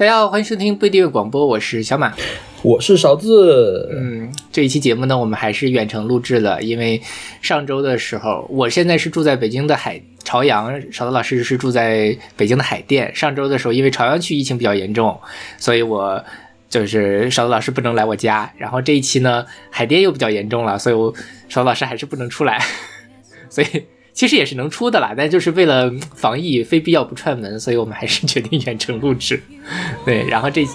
大家好，欢迎收听不一定广播，我是小马，我是勺子。嗯，这一期节目呢，我们还是远程录制了，因为上周的时候，我现在是住在北京的海朝阳，勺子老师是住在北京的海淀。上周的时候，因为朝阳区疫情比较严重，所以我就是勺子老师不能来我家。然后这一期呢，海淀又比较严重了，所以我勺子老师还是不能出来，所以。其实也是能出的啦，但就是为了防疫，非必要不串门，所以我们还是决定远程录制。对，然后这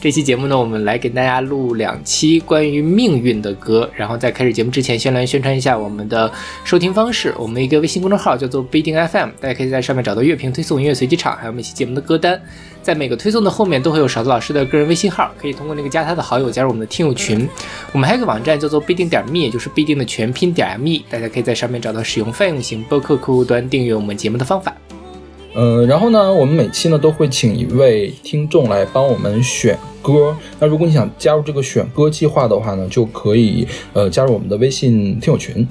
这期节目呢，我们来给大家录两期关于命运的歌。然后在开始节目之前，先来宣传一下我们的收听方式。我们一个微信公众号叫做不一定 FM，大家可以在上面找到乐评推送、音乐随机场，还有每期节目的歌单。在每个推送的后面都会有勺子老师的个人微信号，可以通过那个加他的好友加入我们的听友群。我们还有个网站叫做必定点 me，也就是必定的全拼点 me，大家可以在上面找到使用泛用型播客客户端订阅我们节目的方法。嗯，然后呢，我们每期呢都会请一位听众来帮我们选歌。那如果你想加入这个选歌计划的话呢，就可以呃加入我们的微信听友群。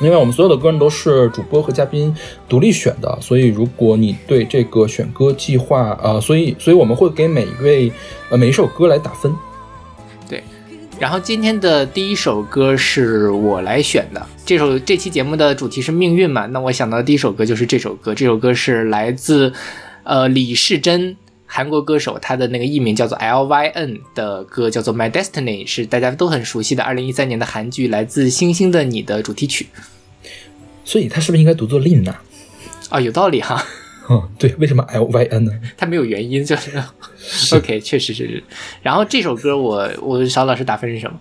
因为我们所有的歌呢都是主播和嘉宾独立选的，所以如果你对这个选歌计划，呃，所以所以我们会给每一位呃每一首歌来打分。对，然后今天的第一首歌是我来选的，这首这期节目的主题是命运嘛，那我想到的第一首歌就是这首歌，这首歌是来自呃李世珍，韩国歌手，他的那个艺名叫做 L Y N 的歌叫做 My Destiny，是大家都很熟悉的二零一三年的韩剧《来自星星的你》的主题曲。所以他是不是应该读作 Lin 呢？啊，有道理哈。嗯，对，为什么 L Y N 呢？它没有原因，就是 OK，确实是。然后这首歌，我我小老师打分是什么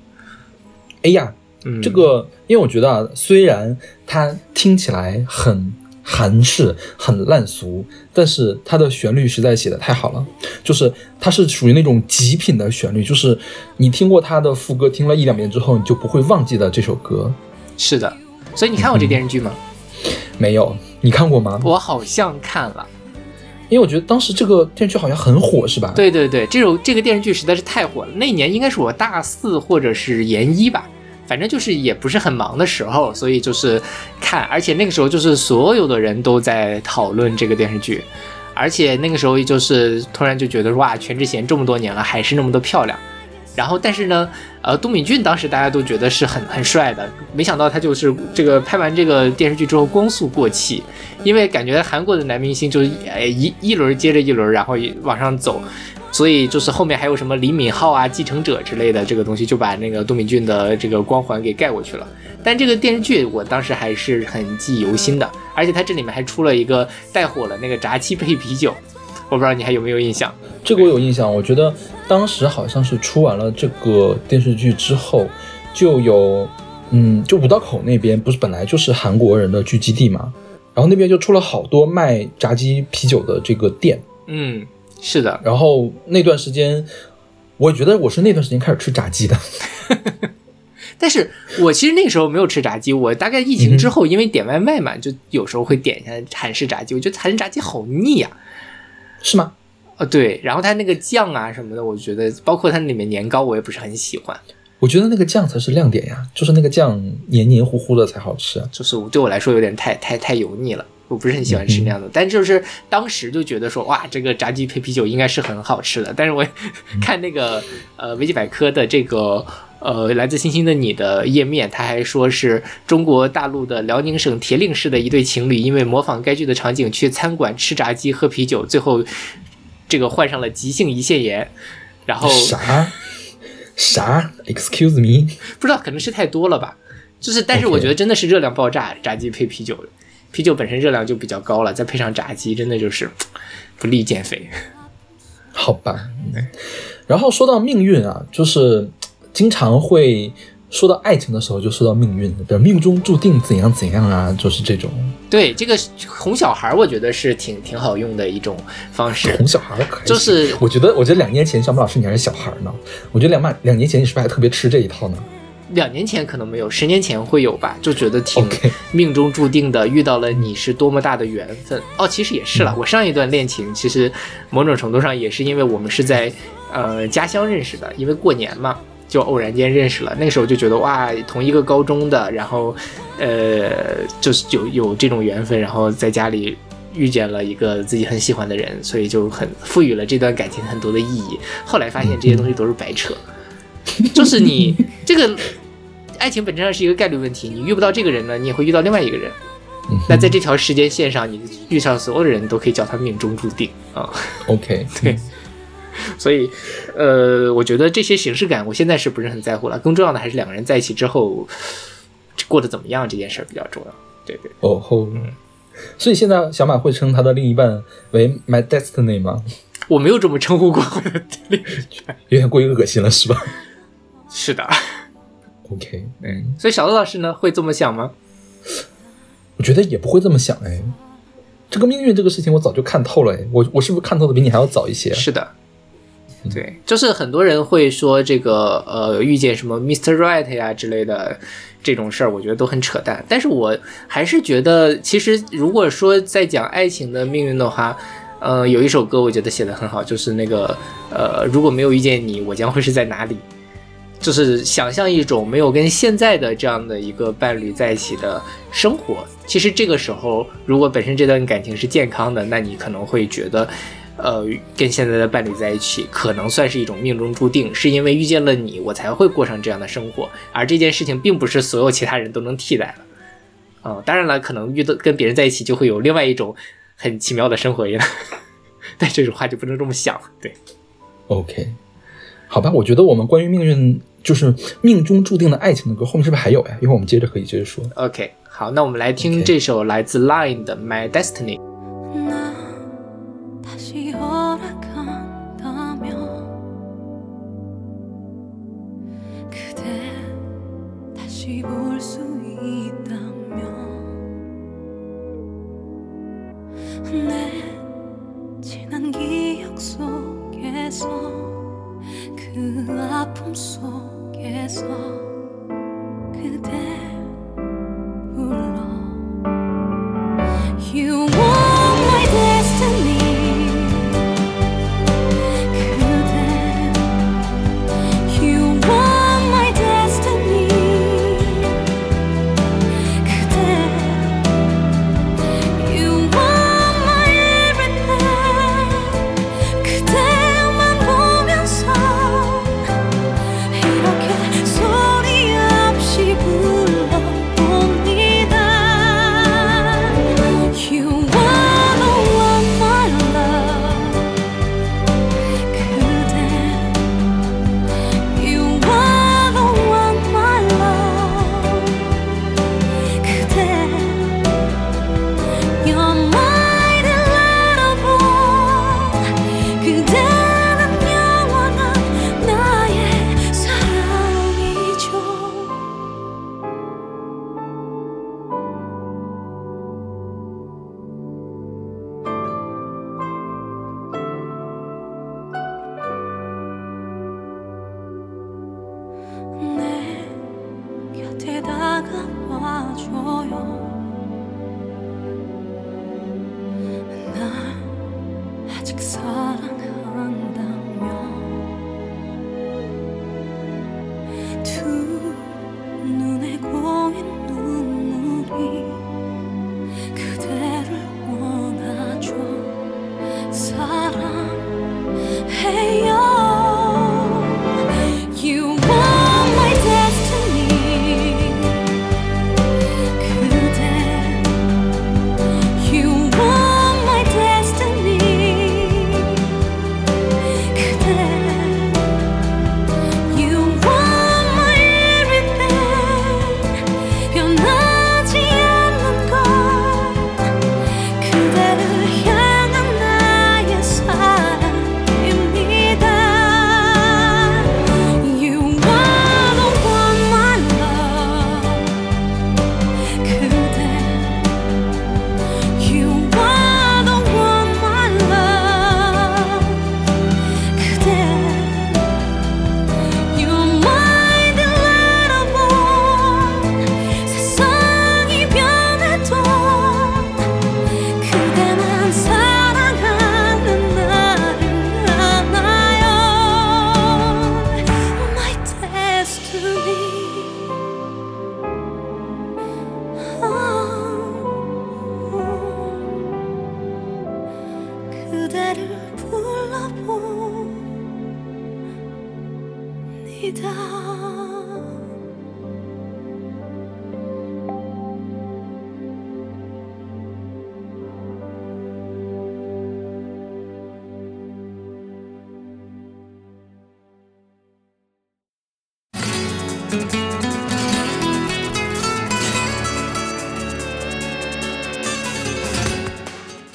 哎呀，这个，因为我觉得啊，虽然它听起来很韩式、很烂俗，但是它的旋律实在写的太好了，就是它是属于那种极品的旋律，就是你听过它的副歌，听了一两遍之后，你就不会忘记的这首歌。是的。所以你看过这电视剧吗？没有，你看过吗？我好像看了，因为我觉得当时这个电视剧好像很火，是吧？对对对，这首这个电视剧实在是太火了。那年应该是我大四或者是研一吧，反正就是也不是很忙的时候，所以就是看，而且那个时候就是所有的人都在讨论这个电视剧，而且那个时候就是突然就觉得哇，全智贤这么多年了还是那么的漂亮。然后，但是呢，呃，都敏俊当时大家都觉得是很很帅的，没想到他就是这个拍完这个电视剧之后光速过气，因为感觉韩国的男明星就呃一一轮接着一轮，然后往上走，所以就是后面还有什么李敏镐啊、继承者之类的这个东西，就把那个都敏俊的这个光环给盖过去了。但这个电视剧我当时还是很记忆犹新的，而且它这里面还出了一个带火了那个炸鸡配啤酒。我不知道你还有没有印象？这个我有印象。我觉得当时好像是出完了这个电视剧之后，就有，嗯，就五道口那边不是本来就是韩国人的聚集地嘛，然后那边就出了好多卖炸鸡啤酒的这个店。嗯，是的。然后那段时间，我觉得我是那段时间开始吃炸鸡的。但是我其实那个时候没有吃炸鸡，我大概疫情之后，因为点外卖嘛，就有时候会点一下韩式炸鸡。我觉得韩式炸鸡好腻呀。是吗？呃，对，然后它那个酱啊什么的，我觉得包括它里面年糕，我也不是很喜欢。我觉得那个酱才是亮点呀，就是那个酱黏黏糊糊的才好吃。就是对我来说有点太太太油腻了，我不是很喜欢吃那样的。但就是当时就觉得说，哇，这个炸鸡配啤酒应该是很好吃的。但是我看那个呃维基百科的这个。呃，来自星星的你的页面，他还说是中国大陆的辽宁省铁岭市的一对情侣，因为模仿该剧的场景去餐馆吃炸鸡喝啤酒，最后这个患上了急性胰腺炎。然后啥啥？Excuse me？不知道，可能是太多了吧。就是，但是我觉得真的是热量爆炸，炸鸡配啤酒，啤酒本身热量就比较高了，再配上炸鸡，真的就是不利减肥。好吧。然后说到命运啊，就是。经常会说到爱情的时候，就说到命运，比如命中注定怎样怎样啊，就是这种。对，这个哄小孩，我觉得是挺挺好用的一种方式。哄小孩可以，就是我觉得，我觉得两年前小马老师你还是小孩呢，我觉得两马两年前你是不是还特别吃这一套呢？两年前可能没有，十年前会有吧，就觉得挺命中注定的，遇到了你是多么大的缘分。哦，其实也是了，我上一段恋情其实某种程度上也是因为我们是在呃家乡认识的，因为过年嘛。就偶然间认识了，那个时候就觉得哇，同一个高中的，然后，呃，就是有有这种缘分，然后在家里遇见了一个自己很喜欢的人，所以就很赋予了这段感情很多的意义。后来发现这些东西都是白扯，就是你这个爱情本质上是一个概率问题，你遇不到这个人呢，你也会遇到另外一个人。那在这条时间线上，你遇上所有的人都可以叫他命中注定啊。OK，对，所以，呃，我觉得这些形式感，我现在是不是很在乎了？更重要的还是两个人在一起之后过得怎么样这件事儿比较重要。对对，哦吼，所以现在小马会称他的另一半为 My Destiny 吗？我没有这么称呼过我的恋人圈。有点过于恶心了，是吧是的，？OK，嗯，所以小乐老师呢会这么想吗？我觉得也不会这么想哎。这个命运这个事情，我早就看透了哎。我我是不是看透的比你还要早一些？是的，对，就是很多人会说这个呃遇见什么 Mr. Right 呀之类的这种事儿，我觉得都很扯淡。但是我还是觉得，其实如果说在讲爱情的命运的话，呃，有一首歌我觉得写的很好，就是那个呃如果没有遇见你，我将会是在哪里？就是想象一种没有跟现在的这样的一个伴侣在一起的生活。其实这个时候，如果本身这段感情是健康的，那你可能会觉得，呃，跟现在的伴侣在一起，可能算是一种命中注定，是因为遇见了你，我才会过上这样的生活。而这件事情并不是所有其他人都能替代的。啊、当然了，可能遇到跟别人在一起，就会有另外一种很奇妙的生活一样。但这种话就不能这么想，对。OK，好吧，我觉得我们关于命运就是命中注定的爱情的歌，后面是不是还有呀？一会儿我们接着可以接着说。 OK，好，那我们来听 OK 这首来自 Line 的《My Destiny》。 나 다시 허락한다면 그대 다시 볼 수 있다면 내 지난 기억 속에서 그 아픔 속에서 그대 불러. You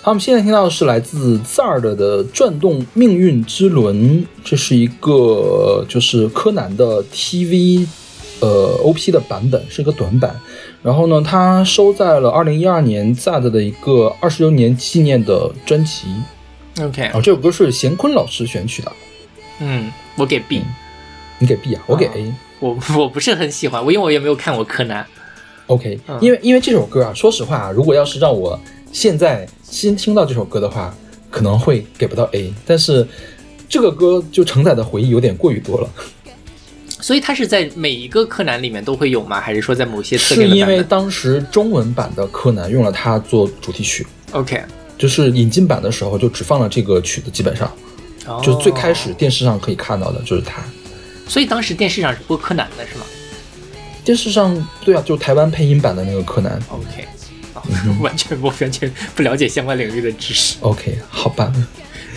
好，我们现在听到的是来自 Zard 的《转动命运之轮》，这是一个就是柯南的 TV 呃 OP 的版本，是一个短版。然后呢，它收在了2012年 Zard 的一个二十周年纪念的专辑。OK，哦这首歌是贤坤老师选取的，嗯，我给 B，、你给 B 啊，我给啊 A。我 我不是很喜欢，我因为我也没有看过柯南。OK，嗯因为因为这首歌啊，说实话啊，如果要是让我现在新听到这首歌的话，可能会给不到 A，但是这个歌就承载的回忆有点过于多了，所以它是在每一个柯南里面都会有吗？还是说在某些特是因为定的版本当时中文版的柯南用了它做主题曲，？OK，就是引进版的时候就只放了这个曲子，基本上哦就是最开始电视上可以看到的就是它。所以当时电视上是播柯南的是吗电视上对啊，就台湾配音版的那个柯南。？OK，完全我完全不了解相关领域的知识。OK，好吧。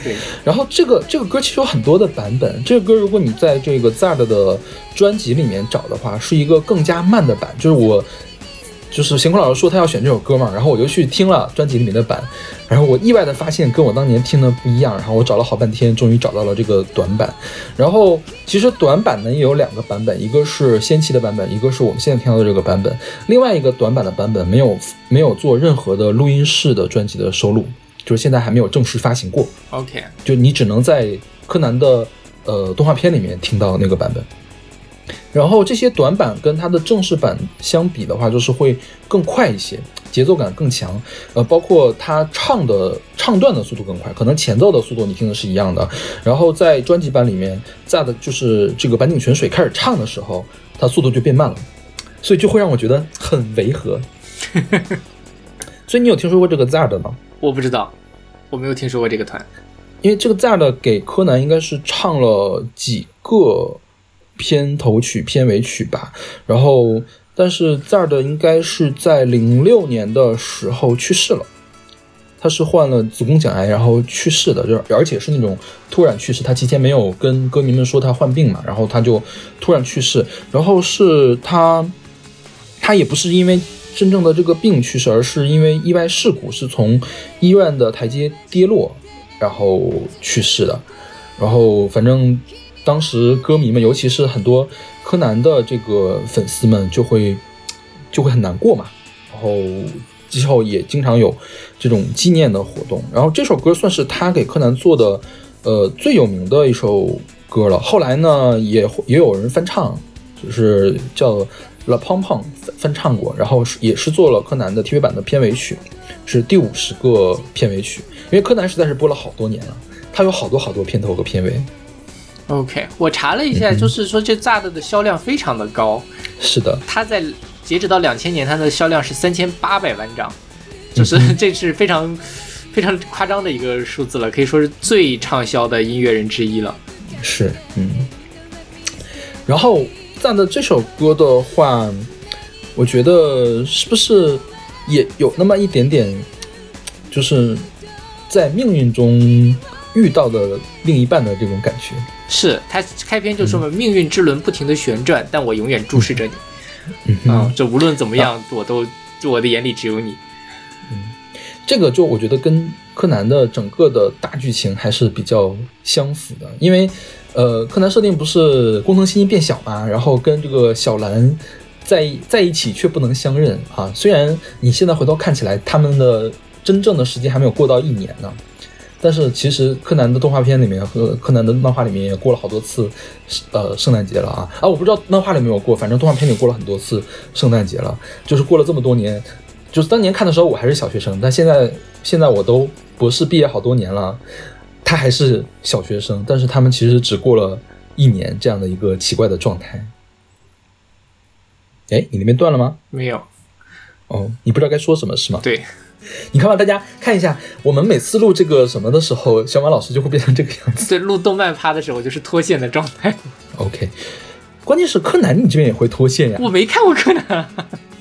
对，然后这个这个歌其实有很多的版本，这个歌如果你在这个 Zard 的专辑里面找的话，是一个更加慢的版。就是我，就是贤坤老师说他要选这首歌嘛，然后我就去听了专辑里面的版，然后我意外的发现跟我当年听的不一样，然后我找了好半天，终于找到了这个短版。然后其实短版呢也有两个版本，一个是先期的版本，一个是我们现在听到的这个版本。另外一个短版的版本没有没有做任何的录音室的专辑的收录，就是现在还没有正式发行过。OK，就你只能在柯南的呃动画片里面听到那个版本。然后这些短板跟它的正式版相比的话，就是会更快一些，节奏感更强。呃，包括它唱的唱段的速度更快，可能前奏的速度你听的是一样的。然后在专辑版里面，在的就是这个坂井泉水开始唱的时候，它速度就变慢了，所以就会让我觉得很违和。所以你有听说过这个 Zard 吗？我不知道，我没有听说过这个团。因为这个 Zard 给柯南应该是唱了几个片头曲、片尾曲吧，然后但是 Zard 应该是在零六年的时候去世了，他是患了子宫颈癌，然后去世的，就而且是那种突然去世，他提前没有跟歌迷们说他患病嘛，然后他就突然去世，然后是他他也不是因为真正的这个病去世，而是因为意外事故，是从医院的台阶跌落，然后去世的。然后反正当时歌迷们，尤其是很多柯南的这个粉丝们，就会就会很难过嘛。然后之后也经常有这种纪念的活动。然后这首歌算是他给柯南做的呃最有名的一首歌了。后来呢，也也有人翻唱，就是叫 La Pong Pong 翻唱过，然后也是做了柯南的 TV 版的片尾曲，是第五十个片尾曲。因为柯南实在是播了好多年了，它有好多好多片头和片尾。OK，我查了一下，就是说这 Zad 的销量非常的高，是的，它在截止到两千年，它的销量是三千八百万张，就是这是非常非常夸张的一个数字了，可以说是最畅销的音乐人之一了。是，嗯。然后赞的这首歌的话，我觉得是不是也有那么一点点，就是在命运中遇到的另一半的这种感觉。是他开篇就说嘛，命运之轮不停的旋转，但我永远注视着你。嗯哼啊、这无论怎么样，我都我的眼里只有你。嗯这个就我觉得跟柯南的整个的大剧情还是比较相符的，因为呃，柯南设定不是工藤新一变小嘛，然后跟这个小兰在在一起却不能相认啊。虽然你现在回头看起来，他们的真正的时间还没有过到一年呢，但是其实柯南的动画片里面和柯南的漫画里面也过了好多次，呃，圣诞节了啊啊！我不知道漫画里没有过，反正动画片里过了很多次圣诞节了，就是过了这么多年。就是当年看的时候我还是小学生，但现在现在我都博士毕业好多年了，他还是小学生，但是他们其实只过了一年这样的一个奇怪的状态。哎，你那边断了吗？没有，哦，你不知道该说什么是吗？对，你看吧，大家看一下，我们每次录这个什么的时候，小马老师就会变成这个样子。对，录动漫趴的时候就是脱线的状态。OK，关键是柯南你这边也会脱线呀？我没看过柯南，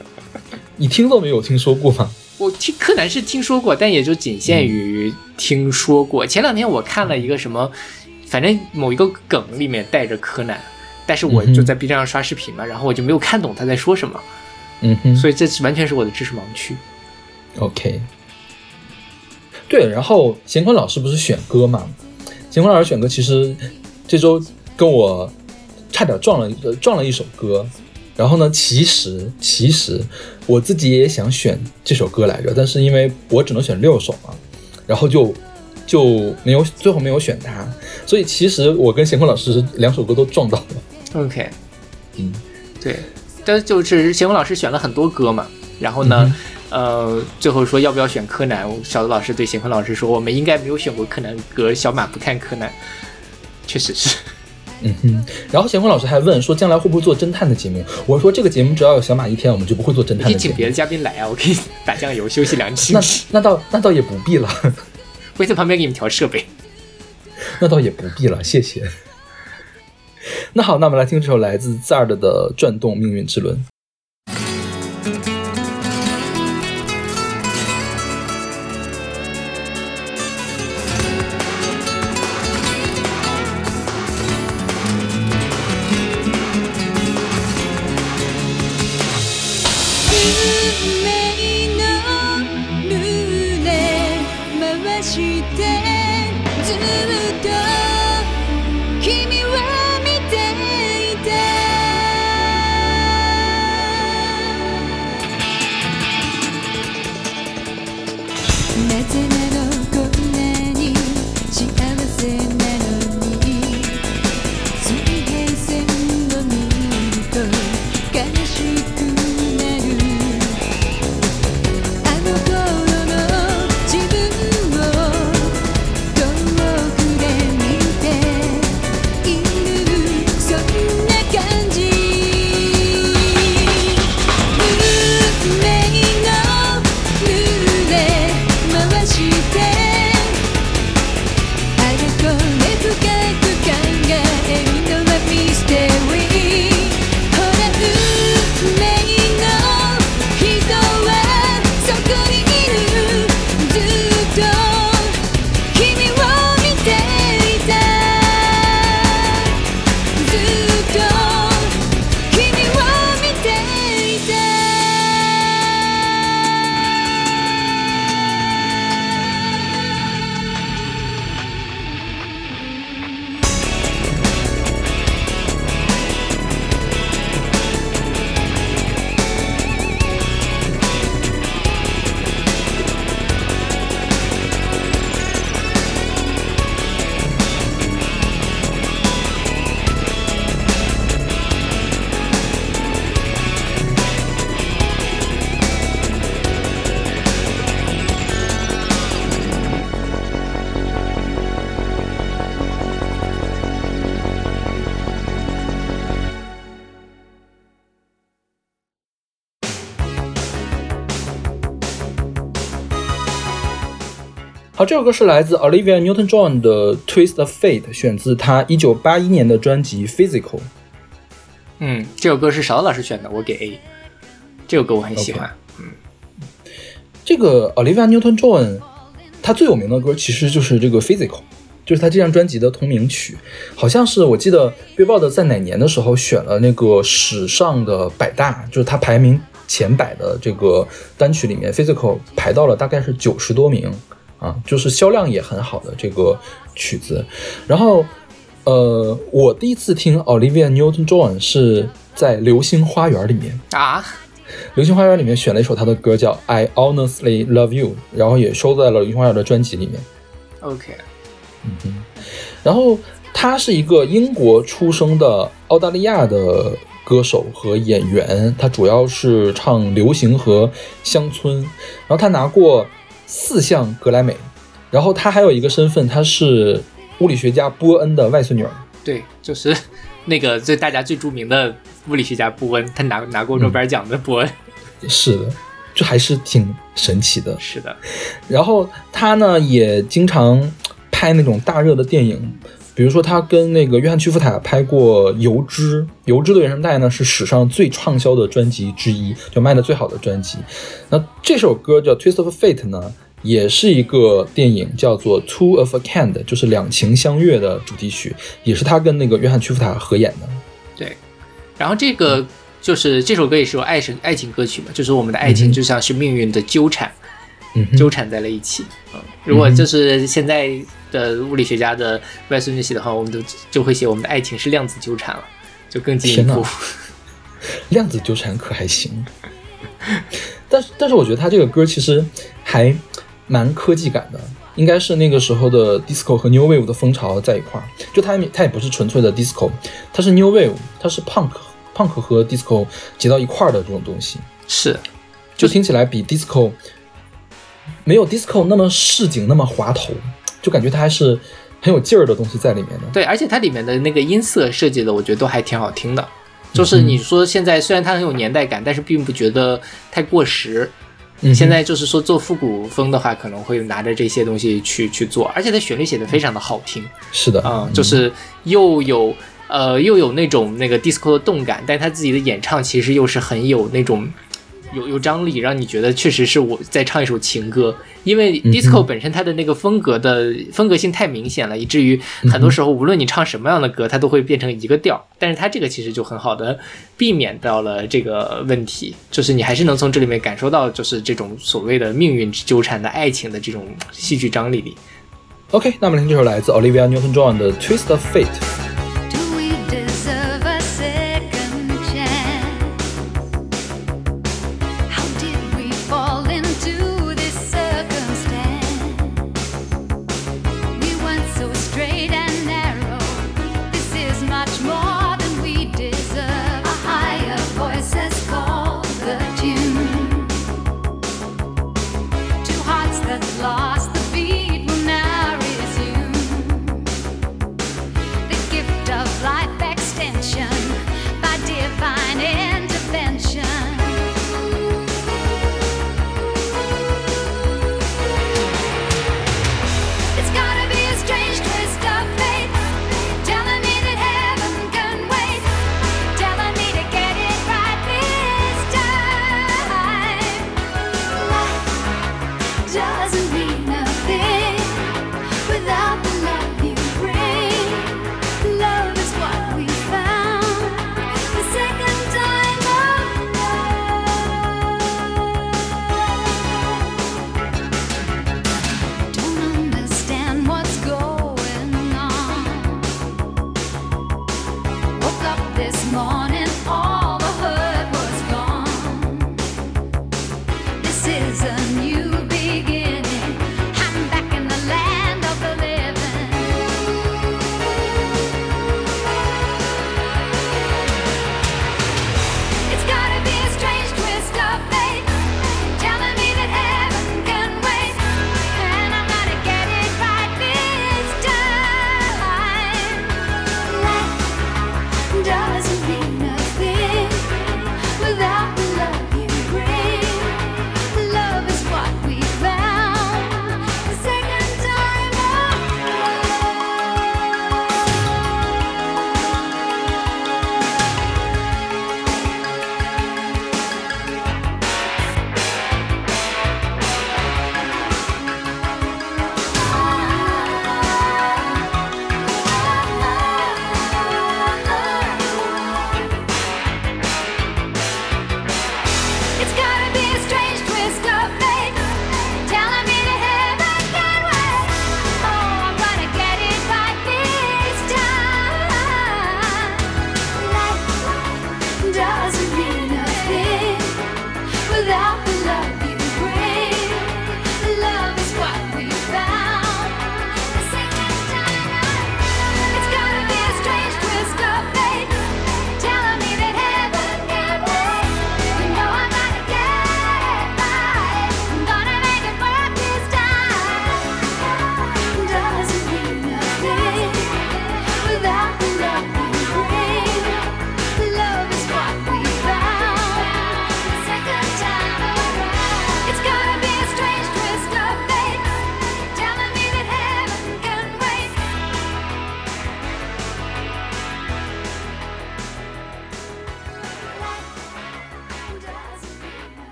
你听都没有听说过吗？我听柯南是听说过，但也就仅限于听说过。前两天我看了一个什么，反正某一个梗里面带着柯南，但是我就在 B 站上刷视频嘛，然后我就没有看懂他在说什么，嗯哼，所以这是完全是我的知识盲区。OK，对，然后贤坤老师不是选歌嘛？贤坤老师选歌，其实这周跟我差点撞了呃撞了一首歌。然后呢，其实其实我自己也想选这首歌来着，但是因为我只能选六首嘛，然后就就没有最后没有选它，所以其实我跟贤坤老师两首歌都撞到了。OK，嗯，对，但就是贤坤老师选了很多歌嘛，然后呢，呃，最后说要不要选柯南，小的老师对贤坤老师说，我们应该没有选过柯南歌，小马不看柯南，确实是。嗯哼，然后贤坤老师还问说将来会不会做侦探的节目？我说这个节目只要有小马一天，我们就不会做侦探的节目。可以请别的嘉宾来啊，我可以打酱油休息两期那，那倒那倒也不必了，会在旁边给你们调设备。那倒也不必了，谢谢。那好，那我们来听这首来自 Zard 的《转动命运之轮》。首歌是来自 Olivia Newton-John 的《Twist of Fate》，选自她一九八一年的专辑《Physical》。嗯，这首歌是勺子老师选的，我给 A。这首歌我很喜欢。嗯这个 Olivia Newton-John，她最有名的歌其实就是这个《Physical》，就是她这张专辑的同名曲。好像是我记得 Billboard 在哪年的时候选了那个史上的百大，就是她排名前百的这个单曲里面，《Physical》排到了大概是九十多名啊，就是销量也很好的这个曲子。然后，呃，我第一次听 Olivia Newton-John 是在《流星花园》里面。啊，《流星花园》里面选了一首她的歌叫《I Honestly Love You》，然后也收在了《流星花园》的专辑里面。OK，嗯哼然后他是一个英国出生的澳大利亚的歌手和演员，他主要是唱流行和乡村。然后他拿过四项格莱美，然后她还有一个身份，她是物理学家波恩的外孙女儿。对，就是那个最大家最著名的物理学家波恩，他拿拿过诺贝尔奖的波恩。是的，这还是挺神奇的。是的，然后他呢也经常拍那种大热的电影，比比如说他跟那个约翰屈服塔拍过《油脂》，《油脂》的原声带呢是史上最畅销的专辑之一，就卖的最好的专辑。那这首歌叫《Twist of Fate》呢，也是一个电影叫做《Two of a Kind》，就是两情相悦的主题曲，也是他跟那个约翰屈服塔合演的。对，然后这个就是这首歌也是有爱情爱情歌曲嘛，就是我们的爱情就像是命运的纠缠，嗯哼，纠缠在了一起。嗯，如果就是现在的物理学家的外孙女写的话，我们都就会写我们的爱情是量子纠缠了，就更进一步。量子纠缠可还行，但是但是我觉得他这个歌其实还蛮科技感的，应该是那个时候的 disco 和 new wave 的风潮在一块儿。就它也它也不是纯粹的 disco，它是 new wave，它是 punk punk 和 disco 结到一块儿的这种东西，是，就听起来比 disco 没有 disco 那么市井那么滑头，就感觉它还是很有劲儿的东西在里面的。对，而且它里面的那个音色设计的，我觉得都还挺好听的。就是你说现在虽然它很有年代感，但是并不觉得太过时。嗯现在就是说做复古风的话，可能会拿着这些东西去去做，而且它旋律写的非常的好听是的，啊、就是又有呃又有那种那个 disco 的动感，但他自己的演唱其实又是很有那种有有张力，让你觉得确实是我在唱一首情歌。因为嗯 disco 本身它的那个风格的风格性太明显了，以至于很多时候无论你唱什么样的歌，它都会变成一个调。但是它这个其实就很好的避免到了这个问题，就是你还是能从这里面感受到，就是这种所谓的命运纠缠的爱情的这种戏剧张力里。OK，那么听这首来自 Olivia Newton-John 的《Twist of Fate》。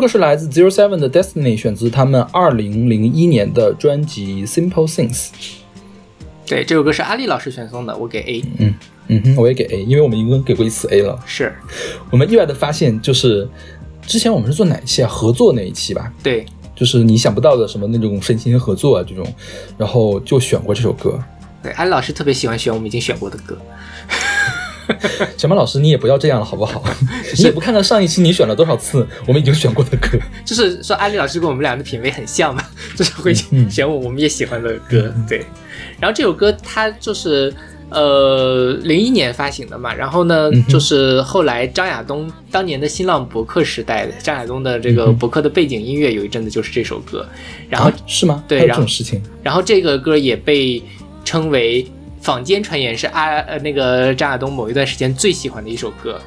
首歌是来自 Zero Seven 的 Destiny，选自他们二零零一年的专辑 Simple Things。对，这首歌是阿丽老师选送的，我给 A。嗯嗯哼，我也给 A，因为我们已经给过一次 A 了。是我们意外的发现，就是之前我们是做哪一期啊？合作那一期吧，对，就是你想不到的什么那种神奇合作啊这种，然后就选过这首歌。对，阿丽老师特别喜欢选我们已经选过的歌。小马老师，你也不要这样了，好不好？你也不看看上一期你选了多少次我们已经选过的歌。就是说，安利老师跟我们俩的品味很像嘛，就是会嗯选我我们也喜欢的歌。对，然后这首歌它就是呃零一年发行的嘛，然后呢，嗯就是后来张亚东当年的新浪博客时代的张亚东的这个博客的背景音乐有一阵子就是这首歌，然后啊是吗？对然后这种事情。然后这个歌也被称为坊间传言是阿呃那个张亚东某一段时间最喜欢的一首歌。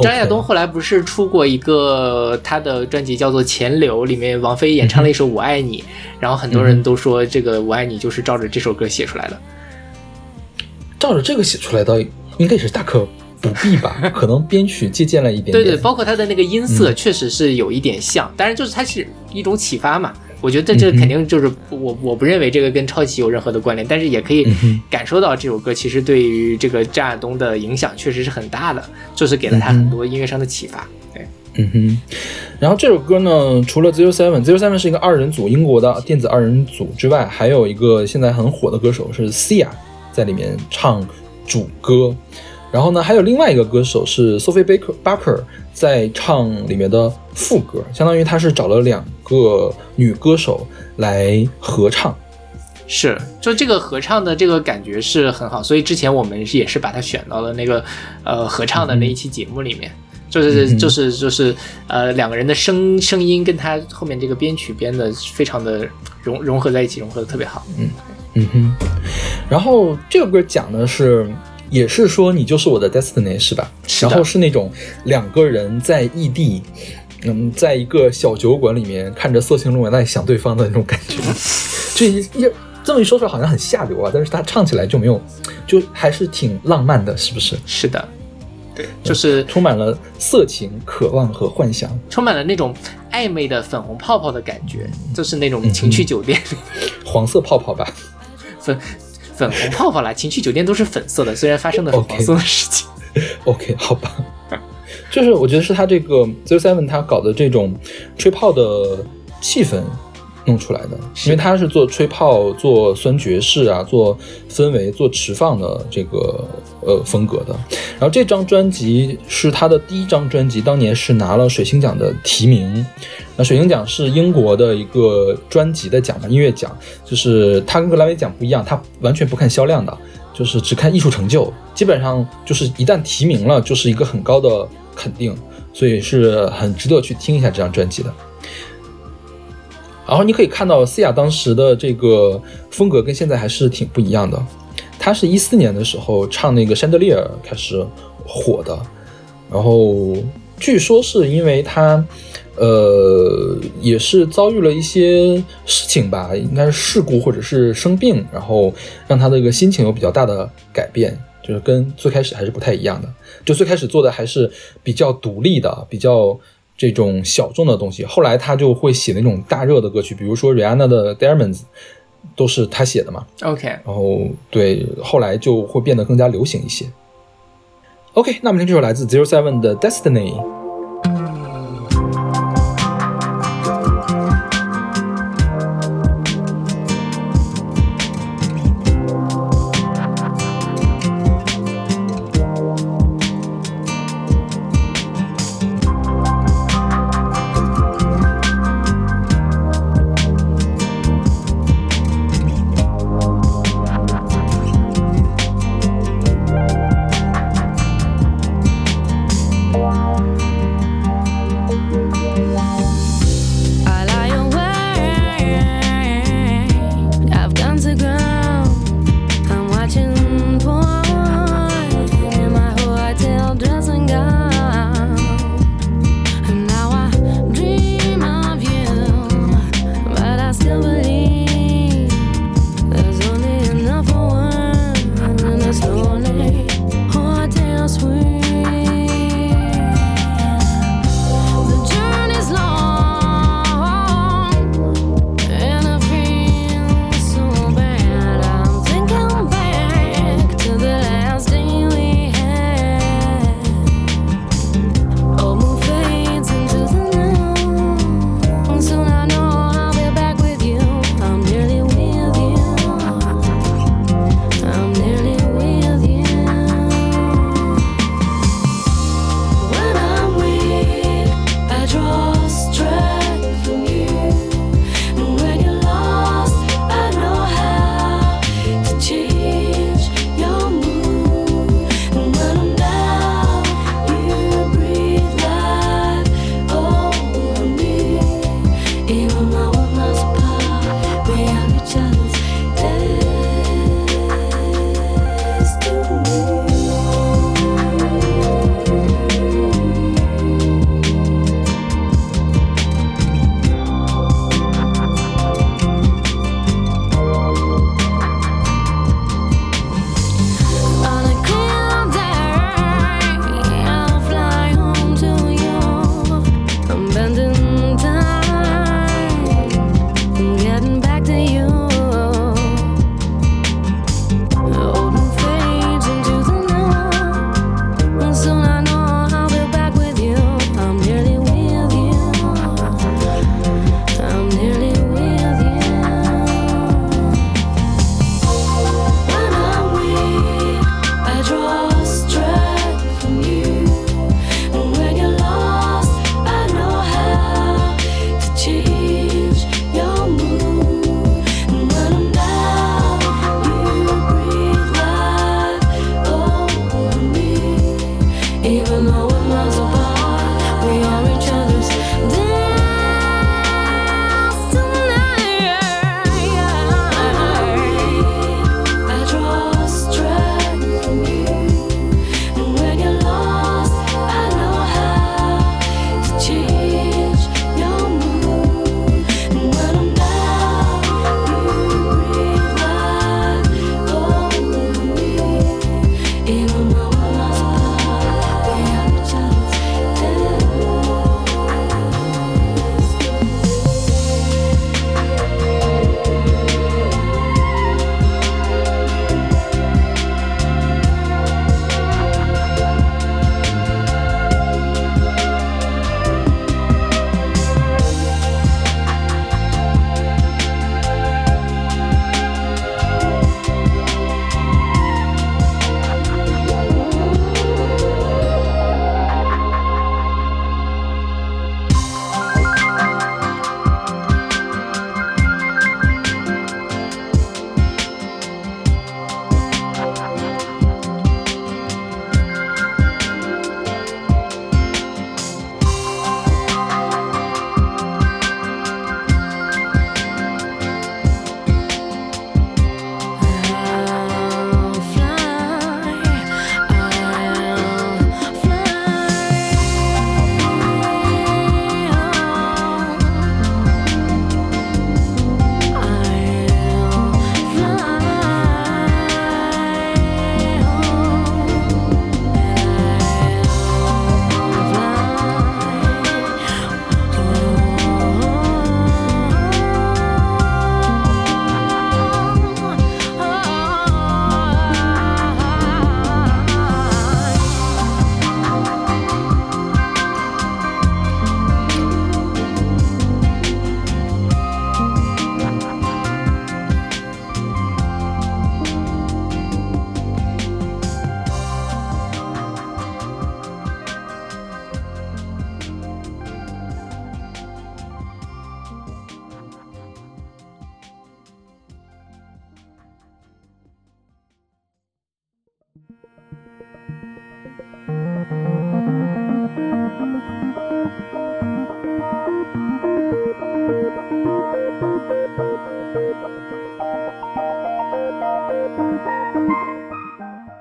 张亚东后来不是出过一个他的专辑叫做《钱流》，里面王菲演唱了一首《我爱你》，然后很多人都说这个《我爱你》就是照着这首歌写出来的。照着这个写出来的，应该也是大可不必吧？可能编曲借鉴了一点点。对对，包括他的那个音色确实是有一点像，当然就是它是一种启发嘛。我觉得这肯定就是我我不认为这个跟抄袭有任何的关联，但是也可以感受到这首歌其实对于这个张亚东的影响确实是很大的，就是给了他很多音乐上的启发。对，嗯哼，然后这首歌呢，除了 Zero Seven，Zero Seven 是一个二人组，英国的电子二人组之外，还有一个现在很火的歌手是 Sia，在里面唱主歌。然后呢，还有另外一个歌手是 Sophie Baker 在唱里面的副歌，相当于他是找了两个女歌手来合唱。是，就这个合唱的这个感觉是很好，所以之前我们也是把它选到了那个呃合唱的那一期节目里面。就是就是就是呃两个人的声声音跟他后面这个编曲编的非常的融融合在一起，融合的特别好。嗯嗯哼，然后这个歌讲的是，也是说你就是我的 destiny 是吧？然后是那种两个人在异地，嗯，在一个小酒馆里面看着色情录影带想对方的那种感觉，这一一这么一说出来好像很下流啊，但是他唱起来就没有，就还是挺浪漫的，是不是？是的，对，就是充满了色情、渴望和幻想。充满了那种暧昧的粉红泡泡的感觉，就是那种情趣酒店、黄色泡泡吧，粉粉红泡泡啦，情趣酒店都是粉色的，虽然发生的是黄色的事情。OK，好吧，就是我觉得是他这个 Zero Seven 他搞的这种吹泡的气氛弄出来的，因为他是做吹泡、做酸爵士啊、做氛围、做持放的这个呃风格的。然后这张专辑是他的第一张专辑，当年是拿了水星奖的提名。那水星奖是英国的一个专辑的奖嘛，音乐奖，就是它跟格莱美奖不一样，它完全不看销量的。就是只看艺术成就，基本上就是一旦提名了，就是一个很高的肯定，所以是很值得去听一下这张专辑的。然后你可以看到思雅当时的这个风格跟现在还是挺不一样的。她是一四年的时候唱那个《山德利尔》开始火的，然后据说是因为她，呃，也是遭遇了一些事情吧，应该是事故或者是生病，然后让她这个心情有比较大的改变，就是跟最开始还是不太一样的。就最开始做的还是比较独立的，比较这种小众的东西，后来他就会写那种大热的歌曲，比如说 Rihanna 的 Diamonds 都是他写的嘛。OK，然后对，后来就会变得更加流行一些。OK，那我们听这首来自 Zero Seven 的 Destiny。「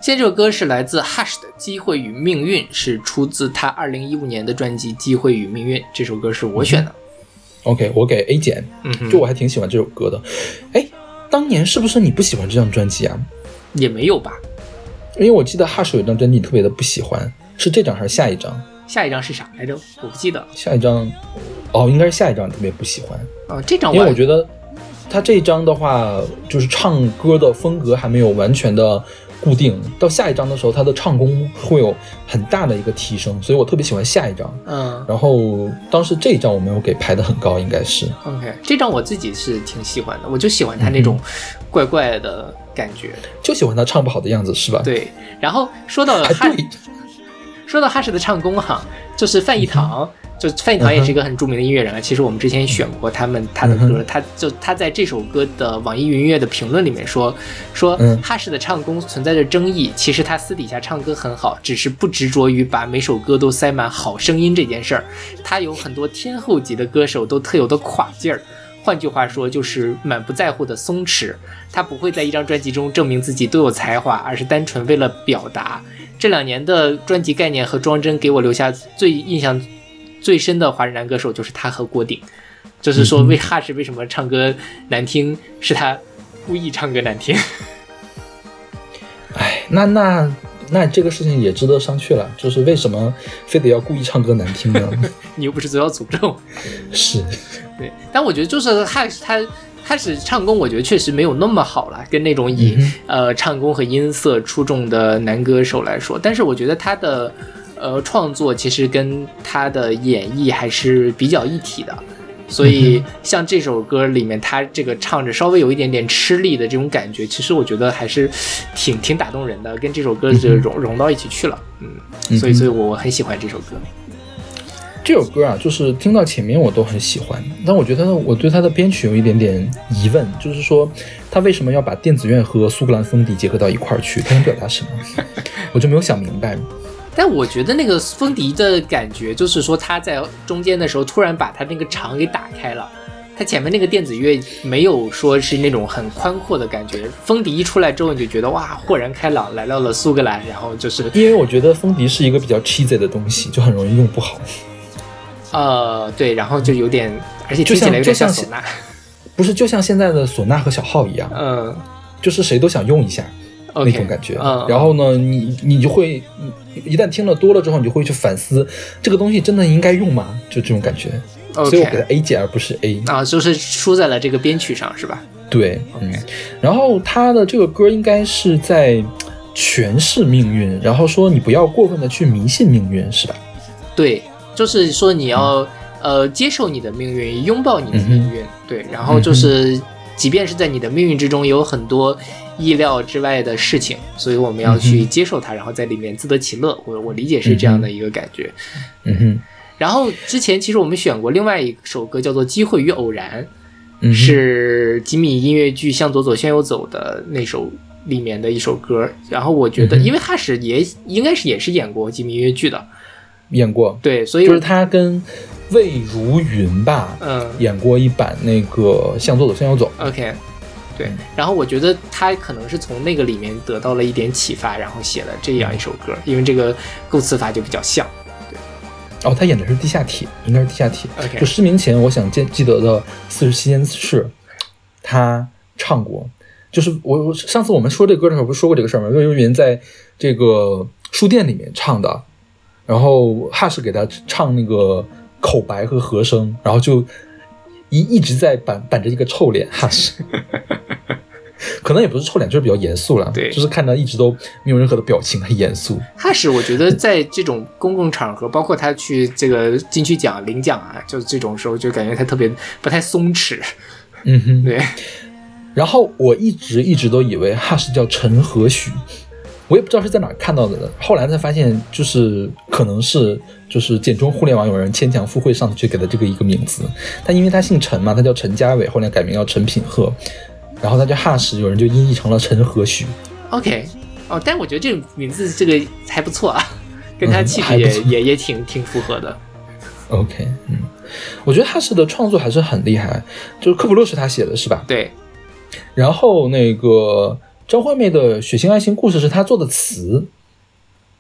这首歌是来自 Hush 的《机会与命运》，是出自他二零一五年的专辑《机会与命运》。这首歌是我选的。OK，我给 A 减，嗯哼，就我还挺喜欢这首歌的。哎，当年是不是你不喜欢这张专辑啊？也没有吧？因为我记得 Hush 有一张专辑你特别的不喜欢，是这张还是下一张？下一张是啥来着？我不记得。下一张，哦，应该是下一张特别不喜欢，哦，这张因为我我觉得他这一张的话，就是唱歌的风格还没有完全的固定，到下一张的时候，他的唱功会有很大的一个提升，所以我特别喜欢下一张。嗯然后当时这一张我没有给排的很高，应该是。，OK，这张我自己是挺喜欢的，我就喜欢他那种怪怪的感觉。就喜欢他唱不好的样子，是吧？，对，然后说到哎，哈，说到哈士的唱功哈，就是范逸堂，就范逸堂也是一个很著名的音乐人啊。其实我们之前选过他们他的歌，他就他在这首歌的网易云音乐的评论里面说，说嗯哈士的唱功存在着争议，其实他私底下唱歌很好，只是不执着于把每首歌都塞满好声音这件事儿。他有很多天后级的歌手都特有的垮劲儿。换句话说，就是满不在乎的松弛。他不会在一张专辑中证明自己多有才华，而是单纯为了表达。这两年的专辑概念和装帧给我留下最印象最深的华人男歌手就是他和郭顶。就是说，为哈士为什么唱歌难听，是他故意唱歌难听。哎，那那那这个事情也值得商榷了，就是为什么非得要故意唱歌难听呢？你又不是最要诅咒。是，对，但我觉得就是哈他开始唱功，我觉得确实没有那么好了，跟那种以、嗯呃唱功和音色出众的男歌手来说，但是我觉得他的呃创作其实跟他的演绎还是比较一体的。所以，像这首歌里面，他这个唱着稍微有一点点吃力的这种感觉，其实我觉得还是挺挺打动人的，跟这首歌就融融到一起去了。嗯，所以，所以我很喜欢这首歌。这首歌啊，就是听到前面我都很喜欢，但我觉得我对它的编曲有一点点疑问，就是说他为什么要把电子乐和苏格兰风笛结合到一块儿去？他想表达什么？我就没有想明白。但我觉得那个风笛的感觉，就是说他在中间的时候突然把他那个场给打开了，他前面那个电子乐没有说是那种很宽阔的感觉，风笛一出来之后，你就觉得哇，豁然开朗，来到了苏格兰，然后就是 因为我觉得风笛是一个比较 cheesy 的东西，就很容易用不好。呃对，然后就有点，而且听起来有点像唢呐，不是，就像现在的唢呐和小号一样，嗯就是谁都想用一下那种感觉。嗯，然后呢，你你就会一旦听了多了之后，你就会去反思这个东西真的应该用吗？就这种感觉。所以我给它 A 减而不是 A。啊，就是输在了这个编曲上是吧？对，嗯。然后他的这个歌应该是在诠释命运，然后说你不要过分的去迷信命运，是吧？对，就是说你要、呃接受你的命运，拥抱你的命运，对，然后就是即便是在你的命运之中有很多意料之外的事情，所以我们要去接受它，然后在里面自得其乐。我我理解是这样的一个感觉。嗯哼，然后之前其实我们选过另外一首歌叫做《机会与偶然》，嗯，是吉米音乐剧《向左走，向右走》的那首里面的一首歌。然后我觉得，嗯因为哈士也应该是也是演过吉米音乐剧的，演过，对，所以就是他跟魏如云吧，嗯演过一版那个《向左走，向右走》。OK，对，然后我觉得他可能是从那个里面得到了一点启发，然后写了这样一首歌，因为这个构词法就比较像。对哦，他演的是地下铁，应该是地下铁。OK 就失明前，我想记记得的四十七件事，他唱过。就是我我上次我们说这个歌的时候，不是说过这个事儿吗？魏如云在这个书店里面唱的，然后哈士给他唱那个口白和和声，然后就一一直在板板着一个臭脸，哈士。可能也不是臭脸，就是比较严肃了。对就是看着一直都没有任何的表情，很严肃。哈士，我觉得在这种公共场合，包括他去这个金曲奖领奖啊，就这种时候，就感觉他特别不太松弛。嗯哼，对，然后我一直一直都以为哈士叫陈和许，我也不知道是在哪看到的，后来才发现就是可能是就是简中互联网有人牵强附会上去给的这个一个名字，但因为他姓陈嘛，他叫陈家伟，后来改名叫陈品鹤，然后他叫哈士，有人就音译成了陈和许。OK，哦，但我觉得这个名字这个还不错啊，跟他气质也、也也挺挺符合的。OK，嗯，我觉得哈士的创作还是很厉害，就是科普洛是他写的是吧？对，然后那个张惠妹的《血腥爱情故事》是她做的词，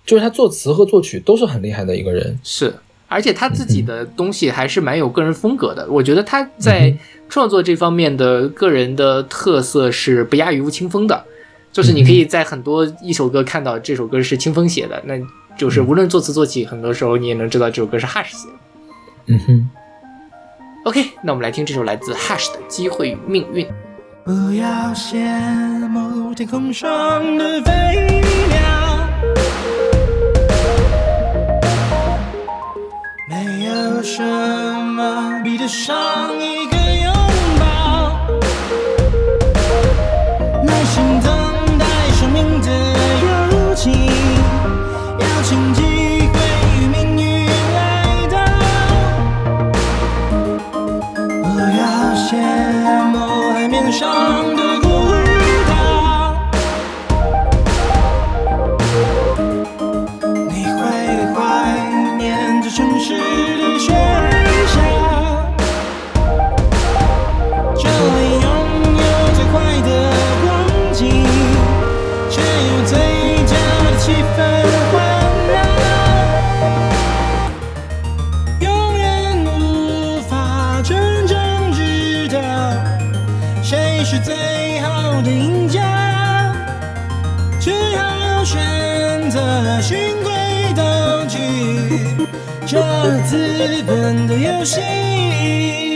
就是她作词和作曲都是很厉害的一个人。是，而且她自己的东西还是蛮有个人风格的。我觉得她在创作这方面的个人的特色是不亚于吴青峰的，就是你可以在很多一首歌看到这首歌是清风写的，那就是无论作词作曲，很多时候你也能知道这首歌是 Hush 写的。嗯哼，OK，那我们来听这首来自 Hush 的《机会与命运》。不要羡慕天空上的飞鸟，没有什么比得上一个拥抱，耐心等待生命的友情，邀请是最好的赢家，只好选择循规蹈矩，这资本的游戏。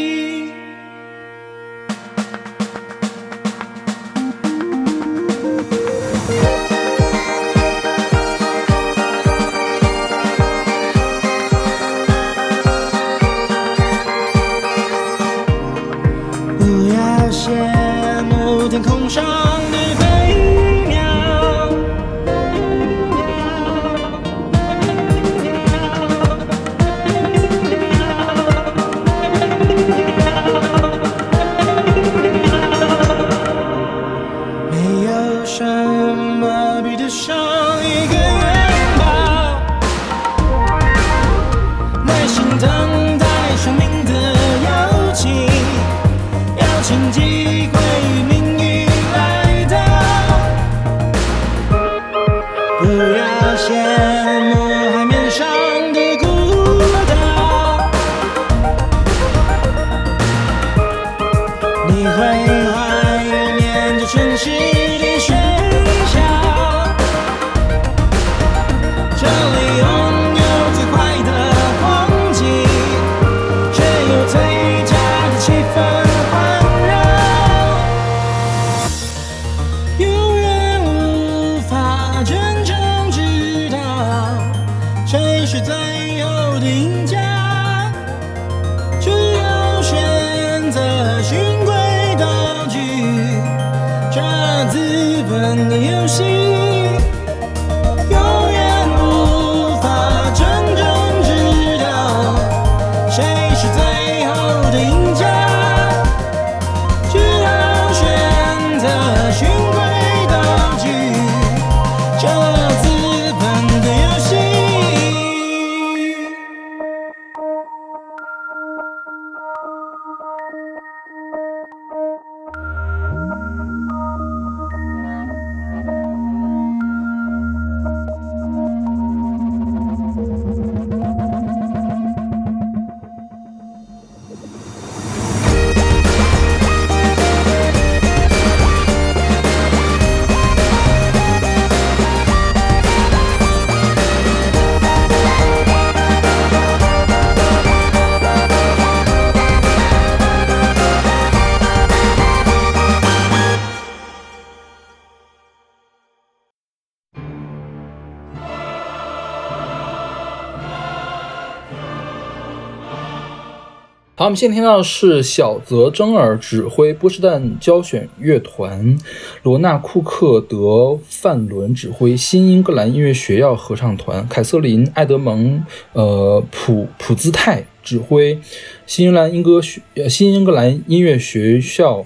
们现在听到的是小泽征尔指挥波士顿交响乐团，罗纳库克德范伦指挥新英格兰音乐学校合唱团，凯瑟琳艾德蒙呃普普兹泰指挥新英格兰英歌学呃新英格兰音乐学校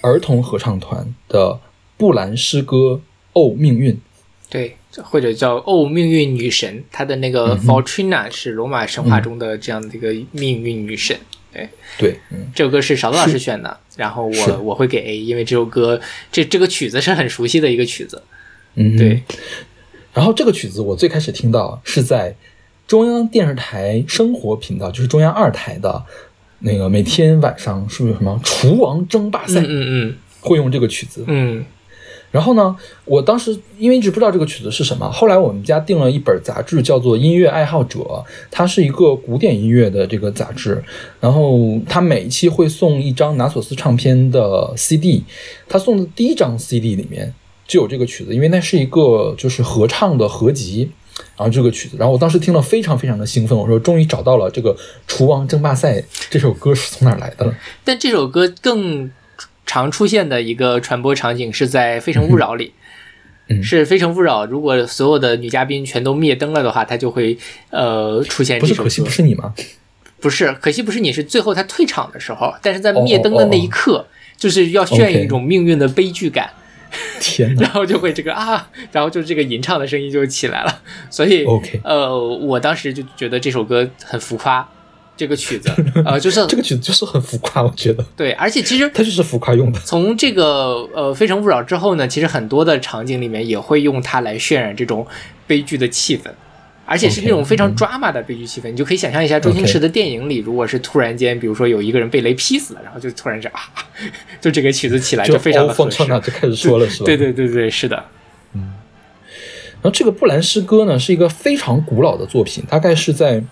儿童合唱团的布兰诗歌《哦命运》。对，或者叫哦命运女神，她的那个 Fortuna 是罗马神话中的这样的一个命运女神。对，对，嗯，这首歌是勺子老师选的，然后我我会给 A，因为这首歌这这个曲子是很熟悉的一个曲子。嗯。对，然后这个曲子我最开始听到是在中央电视台生活频道，就是中央二台的那个每天晚上是不是有什么厨王争霸赛、嗯嗯。会用这个曲子？嗯然后呢，我当时因为一直不知道这个曲子是什么，后来我们家订了一本杂志，叫做《音乐爱好者》，它是一个古典音乐的这个杂志。然后它每一期会送一张拿索斯唱片的 CD，它送的第一张 CD 里面就有这个曲子，因为那是一个就是合唱的合集。然后这个曲子，然后我当时听了非常非常的兴奋，我说终于找到了这个《厨王争霸赛》这首歌是从哪来的了。但这首歌更常出现的一个传播场景是在《非诚勿扰》里。嗯是《非诚勿扰》，如果所有的女嘉宾全都灭灯了的话，它就会呃出现这首歌。不是可惜不是你吗？不是，可惜不是你，是最后他退场的时候，但是在灭灯的那一刻，就是要渲染一种命运的悲剧感，天哪！然后就会这个啊，然后就这个吟唱的声音就起来了。所以 OK 呃，我当时就觉得这首歌很浮夸，这个曲子，呃，就是这个曲子就是很浮夸，我觉得对，而且其实它就是浮夸用的。从这个呃《非诚勿扰》之后呢，其实很多的场景里面也会用它来渲染这种悲剧的气氛，而且是那种非常嗯 drama 的悲剧气氛。你就可以想象一下周星驰的电影里，如果是突然间，比如说有一个人被雷劈死了，然后就突然是啊，就这个曲子起来就非常的合适就开始说了，是吧？对对对对，是的，嗯然后这个布兰诗歌呢，是一个非常古老的作品，大概是在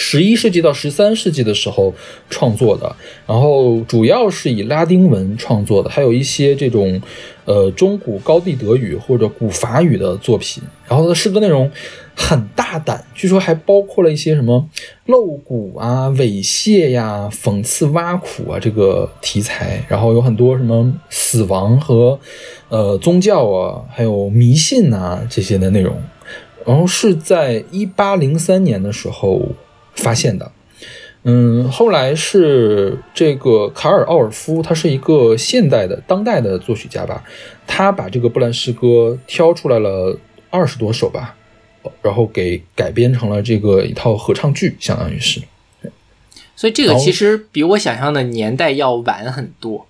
十一世纪到十三世纪的时候创作的，然后主要是以拉丁文创作的，还有一些这种呃中古高地德语或者古法语的作品。然后它的诗歌内容很大胆，据说还包括了一些什么露骨啊、猥亵呀、讽刺挖苦啊这个题材，然后有很多什么死亡和呃宗教啊，还有迷信啊这些的内容。然后是在一八零三年的时候发现的。嗯，后来是这个卡尔奥尔夫，他是一个现代的当代的作曲家吧，他把这个布兰诗歌挑出来了二十多首吧，然后给改编成了这个一套合唱剧，相当于是。所以这个其实比我想象的年代要晚很多。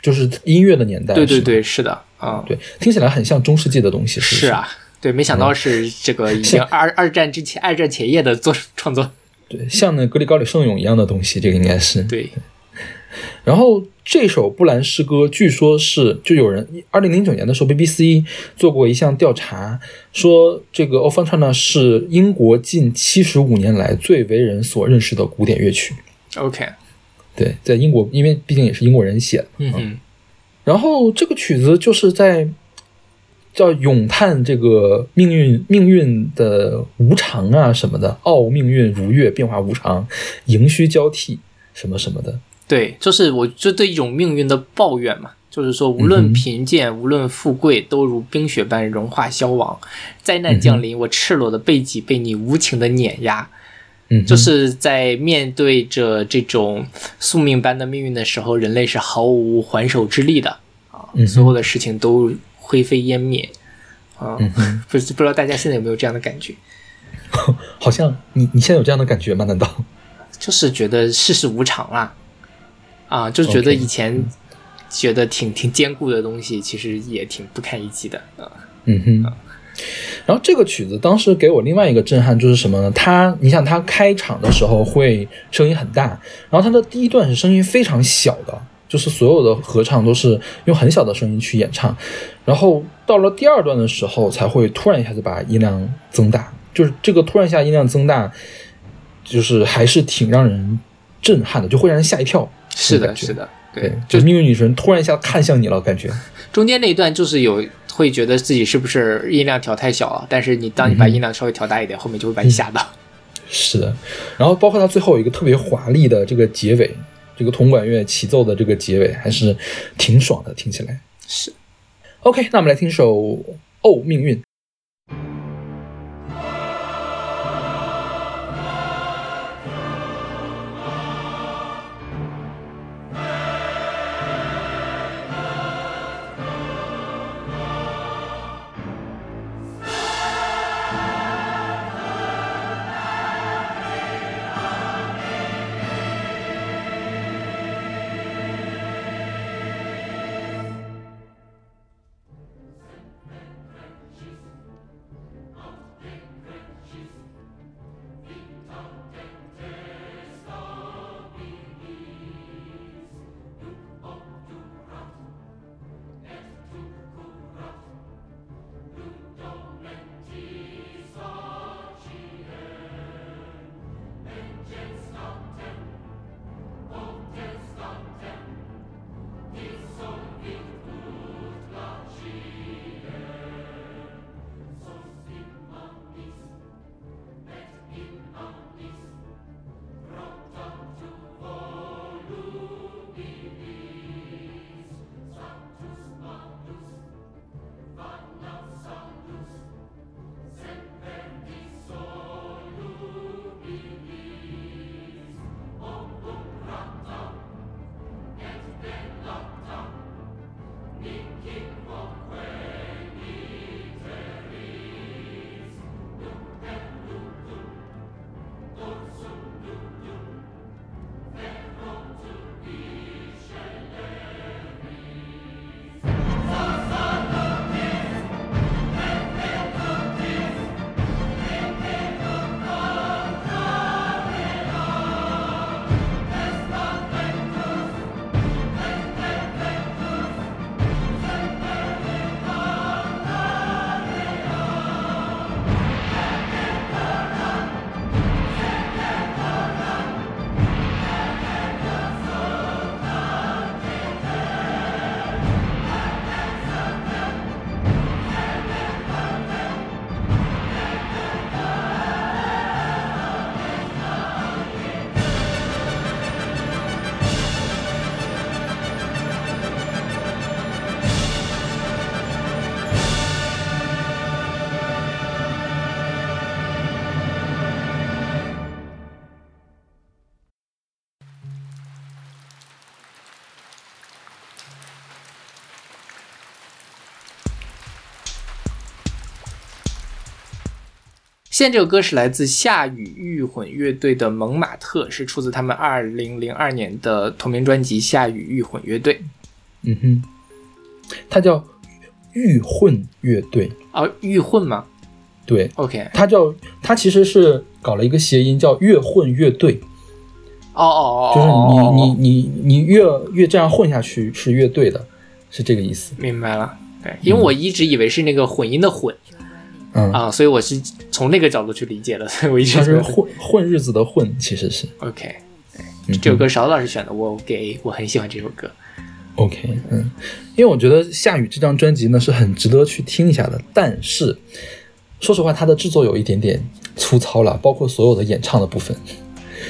就是音乐的年代，对对对，是的，啊、对，听起来很像中世纪的东西，是不是啊，对，没想到是这个已经二二战之前、二战前夜的作创作，对，像那格里高里圣咏一样的东西，这个应该是。对，然后这首布兰诗歌，据说是就有人二零零九年的时候，BBC 做过一项调查，说这个《欧方川》呢是英国近七十五年来最为人所认识的古典乐曲。OK，对，在英国，因为毕竟也是英国人写的。嗯嗯，然后这个曲子就是在叫咏叹这个命运命运的无常啊什么的，傲命运如月，变化无常，盈虚交替什么什么的。对，就是我就对一种命运的抱怨嘛，就是说无论贫贱，无论富贵，都如冰雪般融化消亡。灾难降临，我赤裸的背脊被你无情的碾压。嗯，就是在面对着这种宿命般的命运的时候，人类是毫无还手之力的啊！嗯所有的事情都灰飞烟灭啊！不是不知道大家现在有没有这样的感觉？好像你你现在有这样的感觉吗？难道？就是觉得世事无常啦，啊，就觉得以前觉得挺挺坚固的东西，其实也挺不堪一击的啊。嗯哼。然后这个曲子当时给我另外一个震撼就是什么呢？它，你想它开场的时候会声音很大，然后它的第一段是声音非常小的，就是所有的合唱都是用很小的声音去演唱，然后到了第二段的时候才会突然一下子把音量增大，就是这个突然一下音量增大，就是还是挺让人震撼的，就会让人吓一跳。是的，是的，对对，，就命运女神突然一下看向你了，感觉。中间那一段就是有会觉得自己是不是音量调太小了，但是你当你把音量稍微调大一点，后面就会把你吓到。是的，然后包括它最后有一个特别华丽的这个结尾，这个铜管乐齐奏的这个结尾还是挺爽的，听起来。是 OK，那我们来听首《哦命运》。现在这首歌是来自夏雨御混乐队的《蒙马特》，是出自他们二零零二年的同名专辑《夏雨御混乐队》。嗯哼，它叫御混乐队，啊，御混吗对，？OK，它叫它其实是搞了一个谐音，叫越混乐队，哦哦哦，就是哦你你你你越越这样混下去是乐队的，是这个意思。明白了。对，因为我一直以为是那个混音的混嗯，啊，所以我是从那个角度去理解的，所 以我一直是混混日子的混，其实是。OK。嗯这首歌勺子老师选的，我给我很喜欢这首歌。OK，嗯，因为我觉得《夏雨》这张专辑呢是很值得去听一下的，但是说实话，它的制作有一点点粗糙了，包括所有的演唱的部分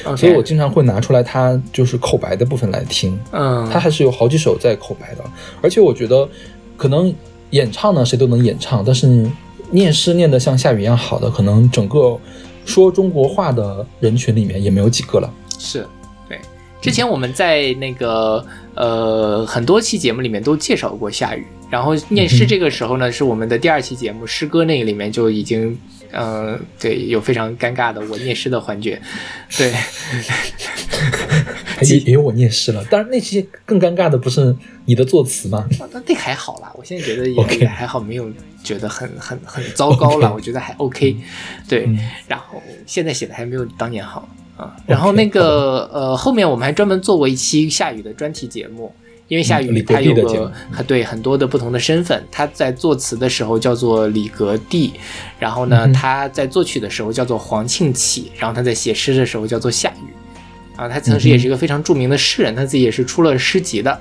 ，OK，所以我经常会拿出来它就是口白的部分来听。嗯，它还是有好几首在口白的，而且我觉得可能演唱呢谁都能演唱，但是念诗念得像夏雨一样好的，可能整个说中国话的人群里面也没有几个了。是对。之前我们在那个呃很多期节目里面都介绍过夏雨，然后念诗这个时候呢，是我们的第二期节目诗歌那个里面就已经。呃，对，有非常尴尬的我 念诗的环节，对，也也有我念诗了，当然那期更尴尬的不是你的作词吗？那那还好啦，我现在觉得也 也还好，没有觉得很很很糟糕了我觉得还 OK。对，嗯然后现在写的还没有当年好啊。然后那个呃，后面我们还专门做过一期下雨的专题节目。因为夏雨他有个很对很多的不同的身份，他在作词的时候叫做李格弟，然后呢嗯他在作曲的时候叫做黄庆启，然后他在写诗的时候叫做夏雨，啊，他同时也是一个非常著名的诗人，他自己也是出了诗集的。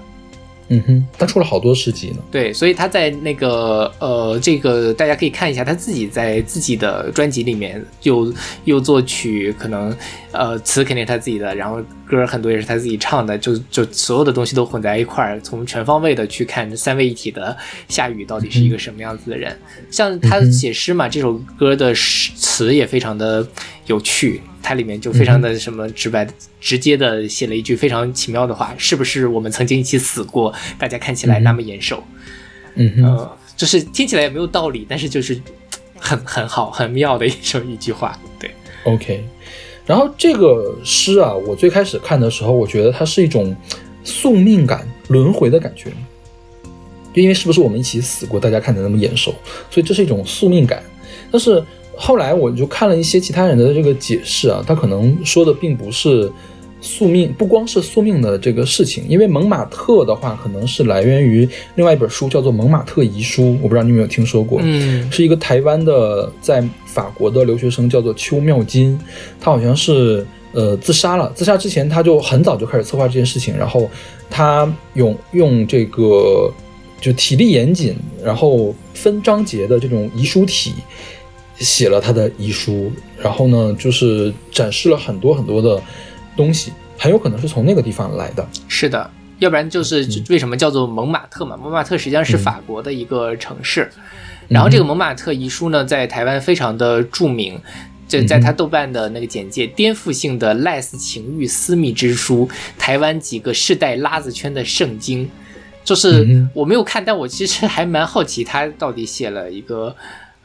嗯哼，他出了好多诗集呢。对，所以他在那个呃，这个大家可以看一下，他自己在自己的专辑里面又又作曲，可能呃词肯定是他自己的，然后歌很多也是他自己唱的，就就所有的东西都混在一块儿，从全方位的去看三位一体的夏雨到底是一个什么样子的人。像他写诗嘛，这首歌的诗词也非常的有趣，它里面就非常的什么直白、直接的写了一句非常奇妙的话，是不是我们曾经一起死过？大家看起来那么眼熟。嗯就是听起来也没有道理，但是就是很很好、很妙的一首一句话。对，OK，然后这个诗啊，我最开始看的时候，我觉得它是一种宿命感、轮回的感觉，就因为是不是我们一起死过，大家看得那么眼熟，所以这是一种宿命感。但是后来我就看了一些其他人的这个解释啊，他可能说的并不是宿命，不光是宿命的这个事情，因为蒙马特的话，可能是来源于另外一本书，叫做《蒙马特遗书》，我不知道你有没有听说过。嗯是一个台湾的在法国的留学生，叫做邱妙金，他好像是呃自杀了。自杀之前他就很早就开始策划这件事情，然后他用用这个就体力严谨，然后分章节的这种遗书体写了他的遗书，然后呢就是展示了很多很多的东西，很有可能是从那个地方来的。是的，要不然就是为什么叫做蒙马特嘛？蒙马特实际上是嗯法国的一个城市。然后这个蒙马特遗书呢，在台湾非常的著名。这在他豆瓣的那个简介，颠覆性的赖斯情欲私密之书，台湾几个世代拉子圈的圣经。就是我没有看，但我其实还蛮好奇他到底写了一个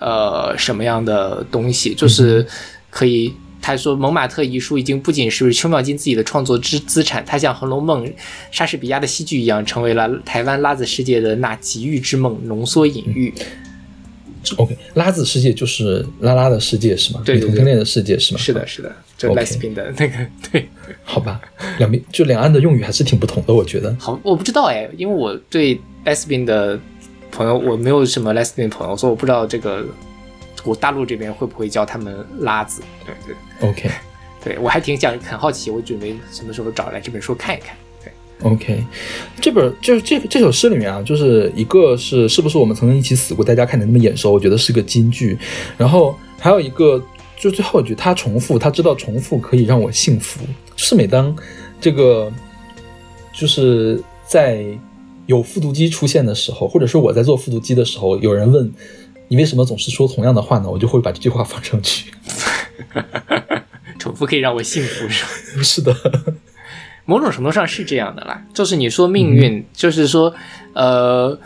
呃什么样的东西，就是可以。他说，蒙马特遗书已经不仅是邱妙金自己的创作之资产，它像《红楼梦》、莎士比亚的戏剧一样，成为了台湾拉子世界的那极欲之梦，浓缩隐喻。OK，拉子世界就是拉拉的世界是吗？对对对同性恋的世界是吗？是的，是的，就 lesbian 的那个，对，好吧，两边就两岸的用语还是挺不同的，我觉得。好，我不知道哎，因为我对 lesbian 的朋友，我没有什么 lesbian 朋友，所以我不知道这个我大陆这边会不会叫他们拉子。对对 OK 对，我还挺想很好奇，我准备什么时候找来这本书看一看。对，OK，这本就是这这首诗里面啊，就是一个是是不是我们曾经一起死过，大家看得那么眼熟，我觉得是个金句。然后还有一个就最后一句，他重复，他知道重复可以让我幸福。就是每当这个就是在有复读机出现的时候，或者说我在做复读机的时候，有人问你为什么总是说同样的话呢？我就会把这句话放上去。重复可以让我幸福，是吧？是的，某种程度上是这样的啦，就是你说命运，就是说，呃，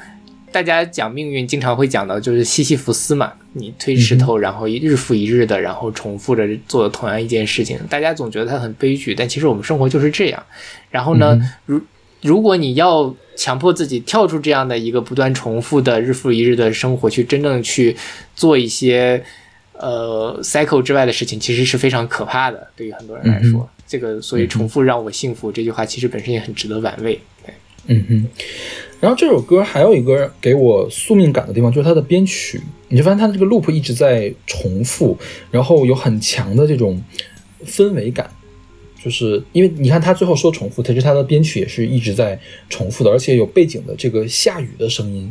大家讲命运经常会讲到就是西西弗斯嘛，你推石头，然后一日复一日的，然后重复着做同样一件事情，大家总觉得它很悲剧，但其实我们生活就是这样。然后呢，如如果你要强迫自己跳出这样的一个不断重复的日复一日的生活，去真正去做一些呃 cycle 之外的事情，其实是非常可怕的。对于很多人来说，嗯这个所以重复让我幸福这句话，其实本身也很值得玩味。对，嗯哼，然后这首歌还有一个给我宿命感的地方，就是它的编曲，你就发现它的这个 loop 一直在重复，然后有很强的这种氛围感，就是因为你看他最后说重复，其实他的编曲也是一直在重复的，而且有背景的这个下雨的声音，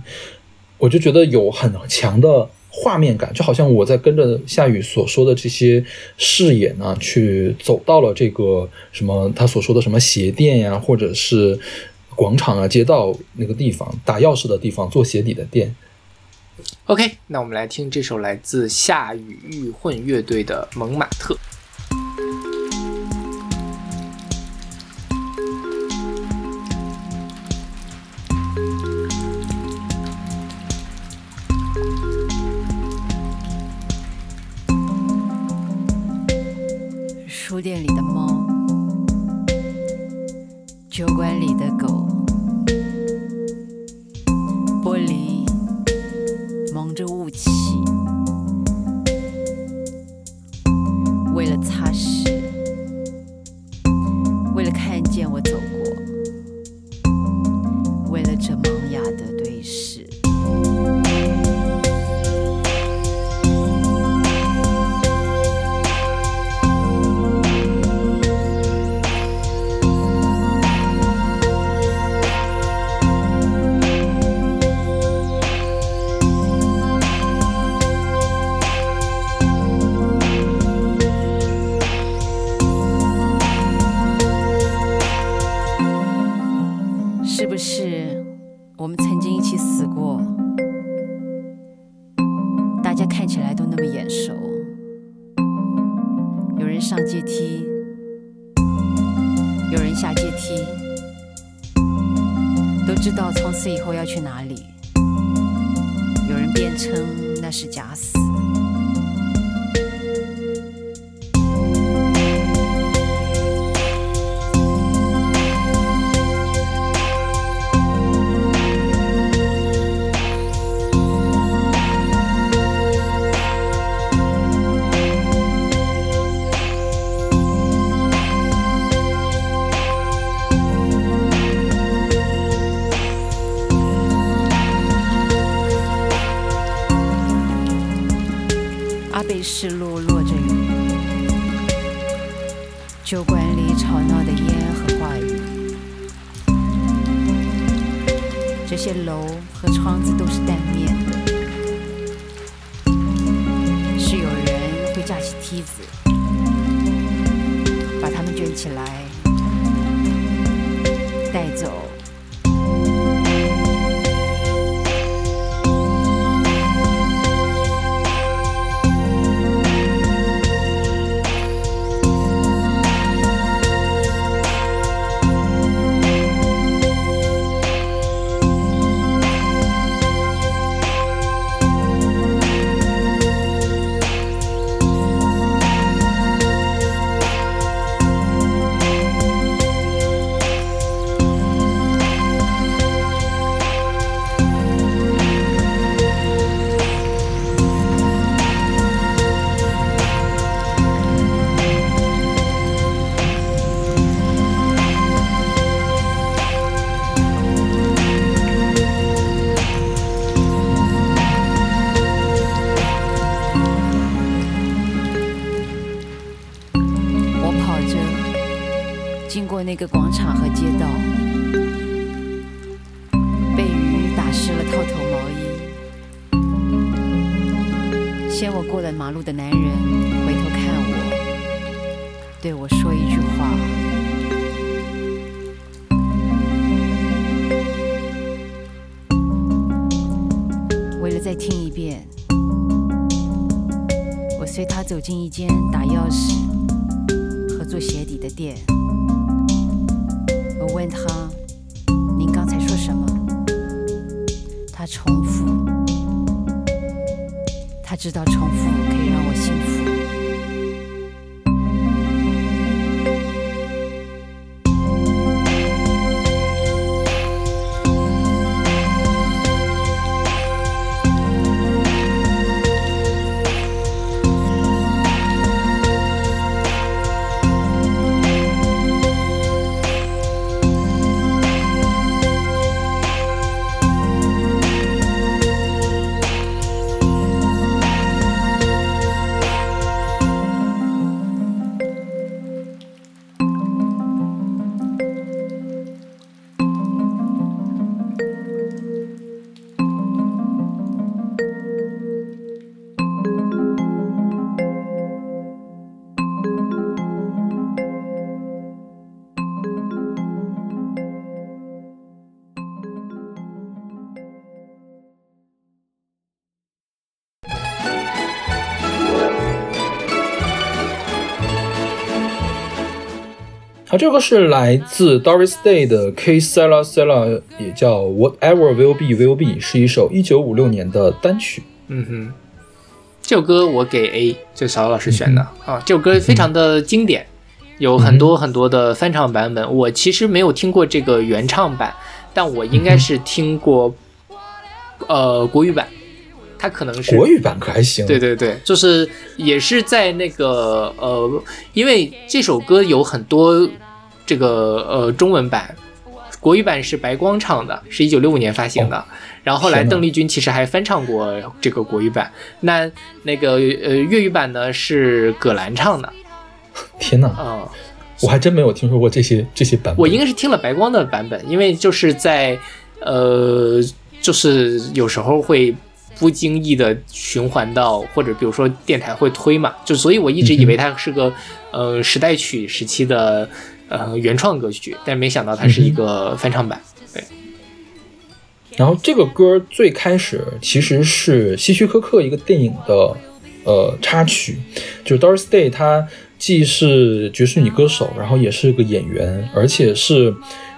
我就觉得有很强的画面感，就好像我在跟着夏雨所说的这些视野呢，去走到了这个什么他所说的什么鞋店呀，或者是广场啊、街道那个地方打钥匙的地方做鞋底的店。OK，那我们来听这首来自夏雨玉混乐队的《蒙马特》。书店里的猫，酒馆里的狗，玻璃蒙着雾气，为了擦拭，歌是来自 Doris Day 的 K Sella Sella，也叫 Whatever Will Be Will Be，是一首1956年的单曲。嗯哼，这首歌我给 A，就小老师选的、啊。这首歌非常的经典，有很多很多的翻唱版本。我其实没有听过这个原唱版，但我应该是听过、呃国语版，它可能是国语版可还行，对对对，就是也是在那个呃，因为这首歌有很多这个呃中文版，国语版是白光唱的，是一九六五年发行的。然后后来邓丽君其实还翻唱过这个国语版，那那个呃粤语版呢是葛兰唱的。天哪，啊、我还真没有听说过这些这些版本。我应该是听了白光的版本，因为就是在呃，就是有时候会不经意的循环到，或者比如说电台会推嘛，就所以我一直以为它是个、呃时代曲时期的呃原创歌曲，但没想到它是一个翻唱版。对然后这个歌最开始其实是希区柯克一个电影的呃插曲，就是 Doris Day，她既是爵士女歌手，然后也是个演员，而且是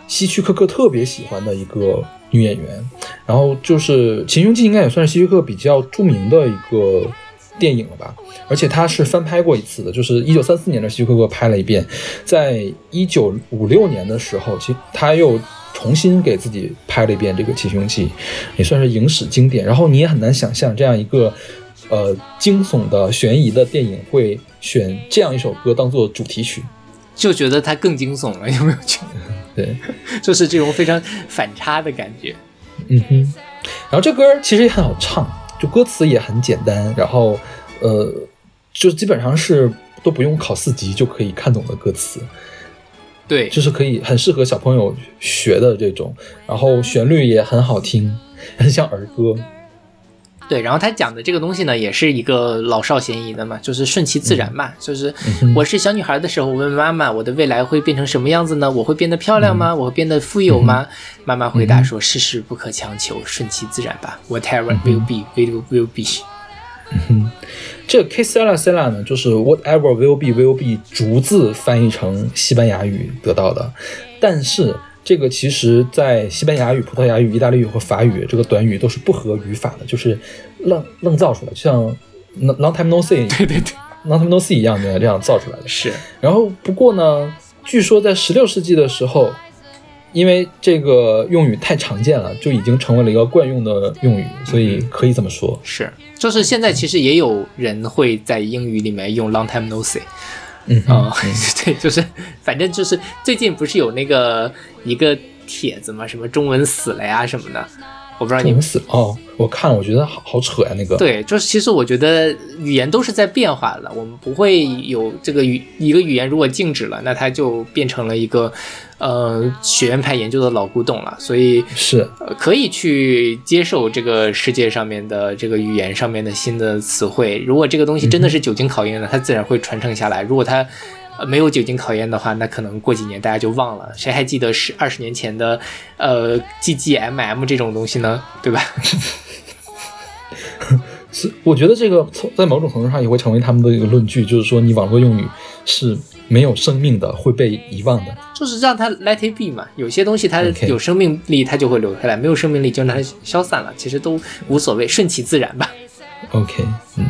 希区柯克特别喜欢的一个女演员。然后就是《秦凶记》应该也算是希区柯克比较著名的一个电影了吧，而且他是翻拍过一次的，就是一九三四年的希区柯克拍了一遍，在一九五六年的时候，其实他又重新给自己拍了一遍这个《七凶记》，也算是影史经典。然后你也很难想象这样一个呃惊悚的悬疑的电影会选这样一首歌当做主题曲。就觉得它更惊悚了，有没有觉得？对，就是这种非常反差的感觉。嗯哼。然后这歌其实也很好唱，就歌词也很简单，然后呃，就基本上是都不用考四级就可以看懂的歌词。对，就是可以很适合小朋友学的这种，然后旋律也很好听，很像儿歌。对，然后他讲的这个东西呢，也是一个老少咸宜的嘛，就是顺其自然嘛。就是我是小女孩的时候，我问妈妈，我的未来会变成什么样子呢？我会变得漂亮吗？我会变得富有吗？妈妈回答说：世事不可强求，顺其自然吧。Whatever will be, will will be。嗯这个 K Sella Sella 呢，就是 Whatever will be will be 逐字翻译成西班牙语得到的，但是这个其实在西班牙语、葡萄牙语、意大利语和法语这个短语都是不合语法的，就是愣愣造出来，就像 long time no see 对对对，long time no see 一样的这样造出来的。是然后不过呢，据说在十六世纪的时候，因为这个用语太常见了，就已经成为了一个惯用的用语，所以可以这么说。是，就是现在其实也有人会在英语里面用 long time no see。嗯啊、哼，对，就是反正就是最近不是有那个一个帖子嘛，什么中文死了呀什么的，我不知道你们死哦，我看了，我觉得好好扯呀，那个。对，就是其实我觉得语言都是在变化的，我们不会有这个语一个语言如果静止了，那它就变成了一个呃学院派研究的老古董了，所以是，呃可以去接受这个世界上面的这个语言上面的新的词汇。如果这个东西真的是久经考验的，它自然会传承下来；如果它呃没有酒精考验的话，那可能过几年大家就忘了。谁还记得十二十年前的呃 GGMM 这种东西呢？对吧？是，我觉得这个从在某种程度上也会成为他们的一个论据，就是说你网络用语是没有生命的会被遗忘的。就是让它 let it be 嘛。有些东西它有生命力，它就会留下来；没有生命力，就让它消散了。其实都无所谓，顺其自然吧。OK，嗯，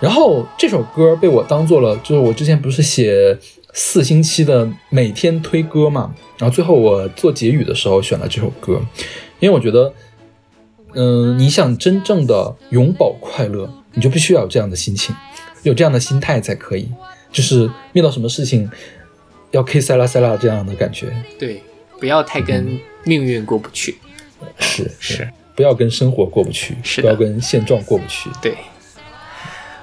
然后这首歌被我当做了，就是我之前不是写四星期的每天推歌嘛，然后最后我做结语的时候选了这首歌，因为我觉得，嗯、你想真正的永葆快乐，你就必须要有这样的心情，有这样的心态才可以，就是遇到什么事情要 K 塞拉塞拉这样的感觉，对，不要太跟命运过不去。是是，不要跟生活过不去，是不要跟现状过不去。对。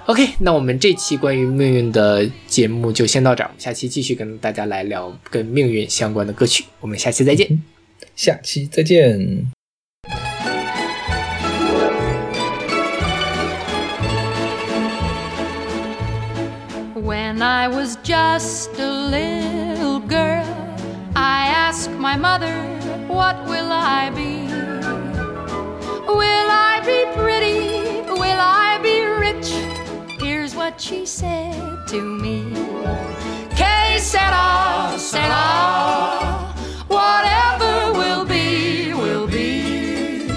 OK，那我们这期关于命运的节目就先到这儿，下期继续跟大家来聊跟命运相关的歌曲。我们下期再见。下期再见。When I was just a little girl, I asked my mother, What will I be? Will I be what she said to me. Que sera, sera. Whatever will be, will be.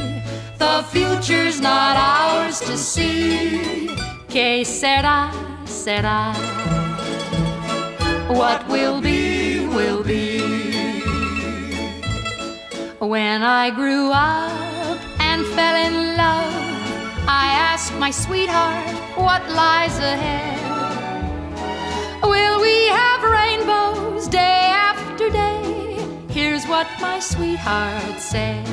The future's not ours to see. Que sera, sera. What will be, will be. When I grew up and fell in love, I asked my sweetheart what lies ahead. Will we have rainbows day after day? Here's what my sweetheart said.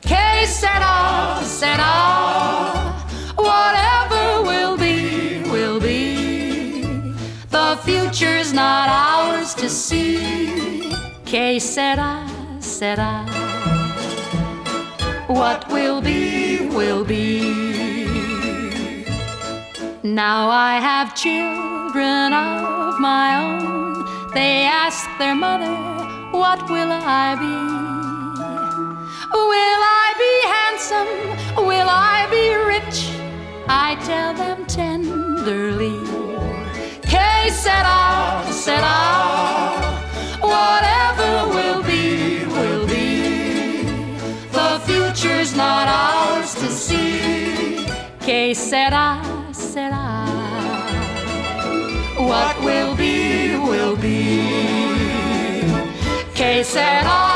k Que sera, sera. Whatever will be, will be. The future's not ours to see. Que sera, sera. What will be, will be. Now I have children of my own. They ask their mother, What will I be? Will I be handsome? Will I be rich? I tell them tenderly. Que sera, sera. Ours to see. Que sera, sera. What will be, will be. Que sera.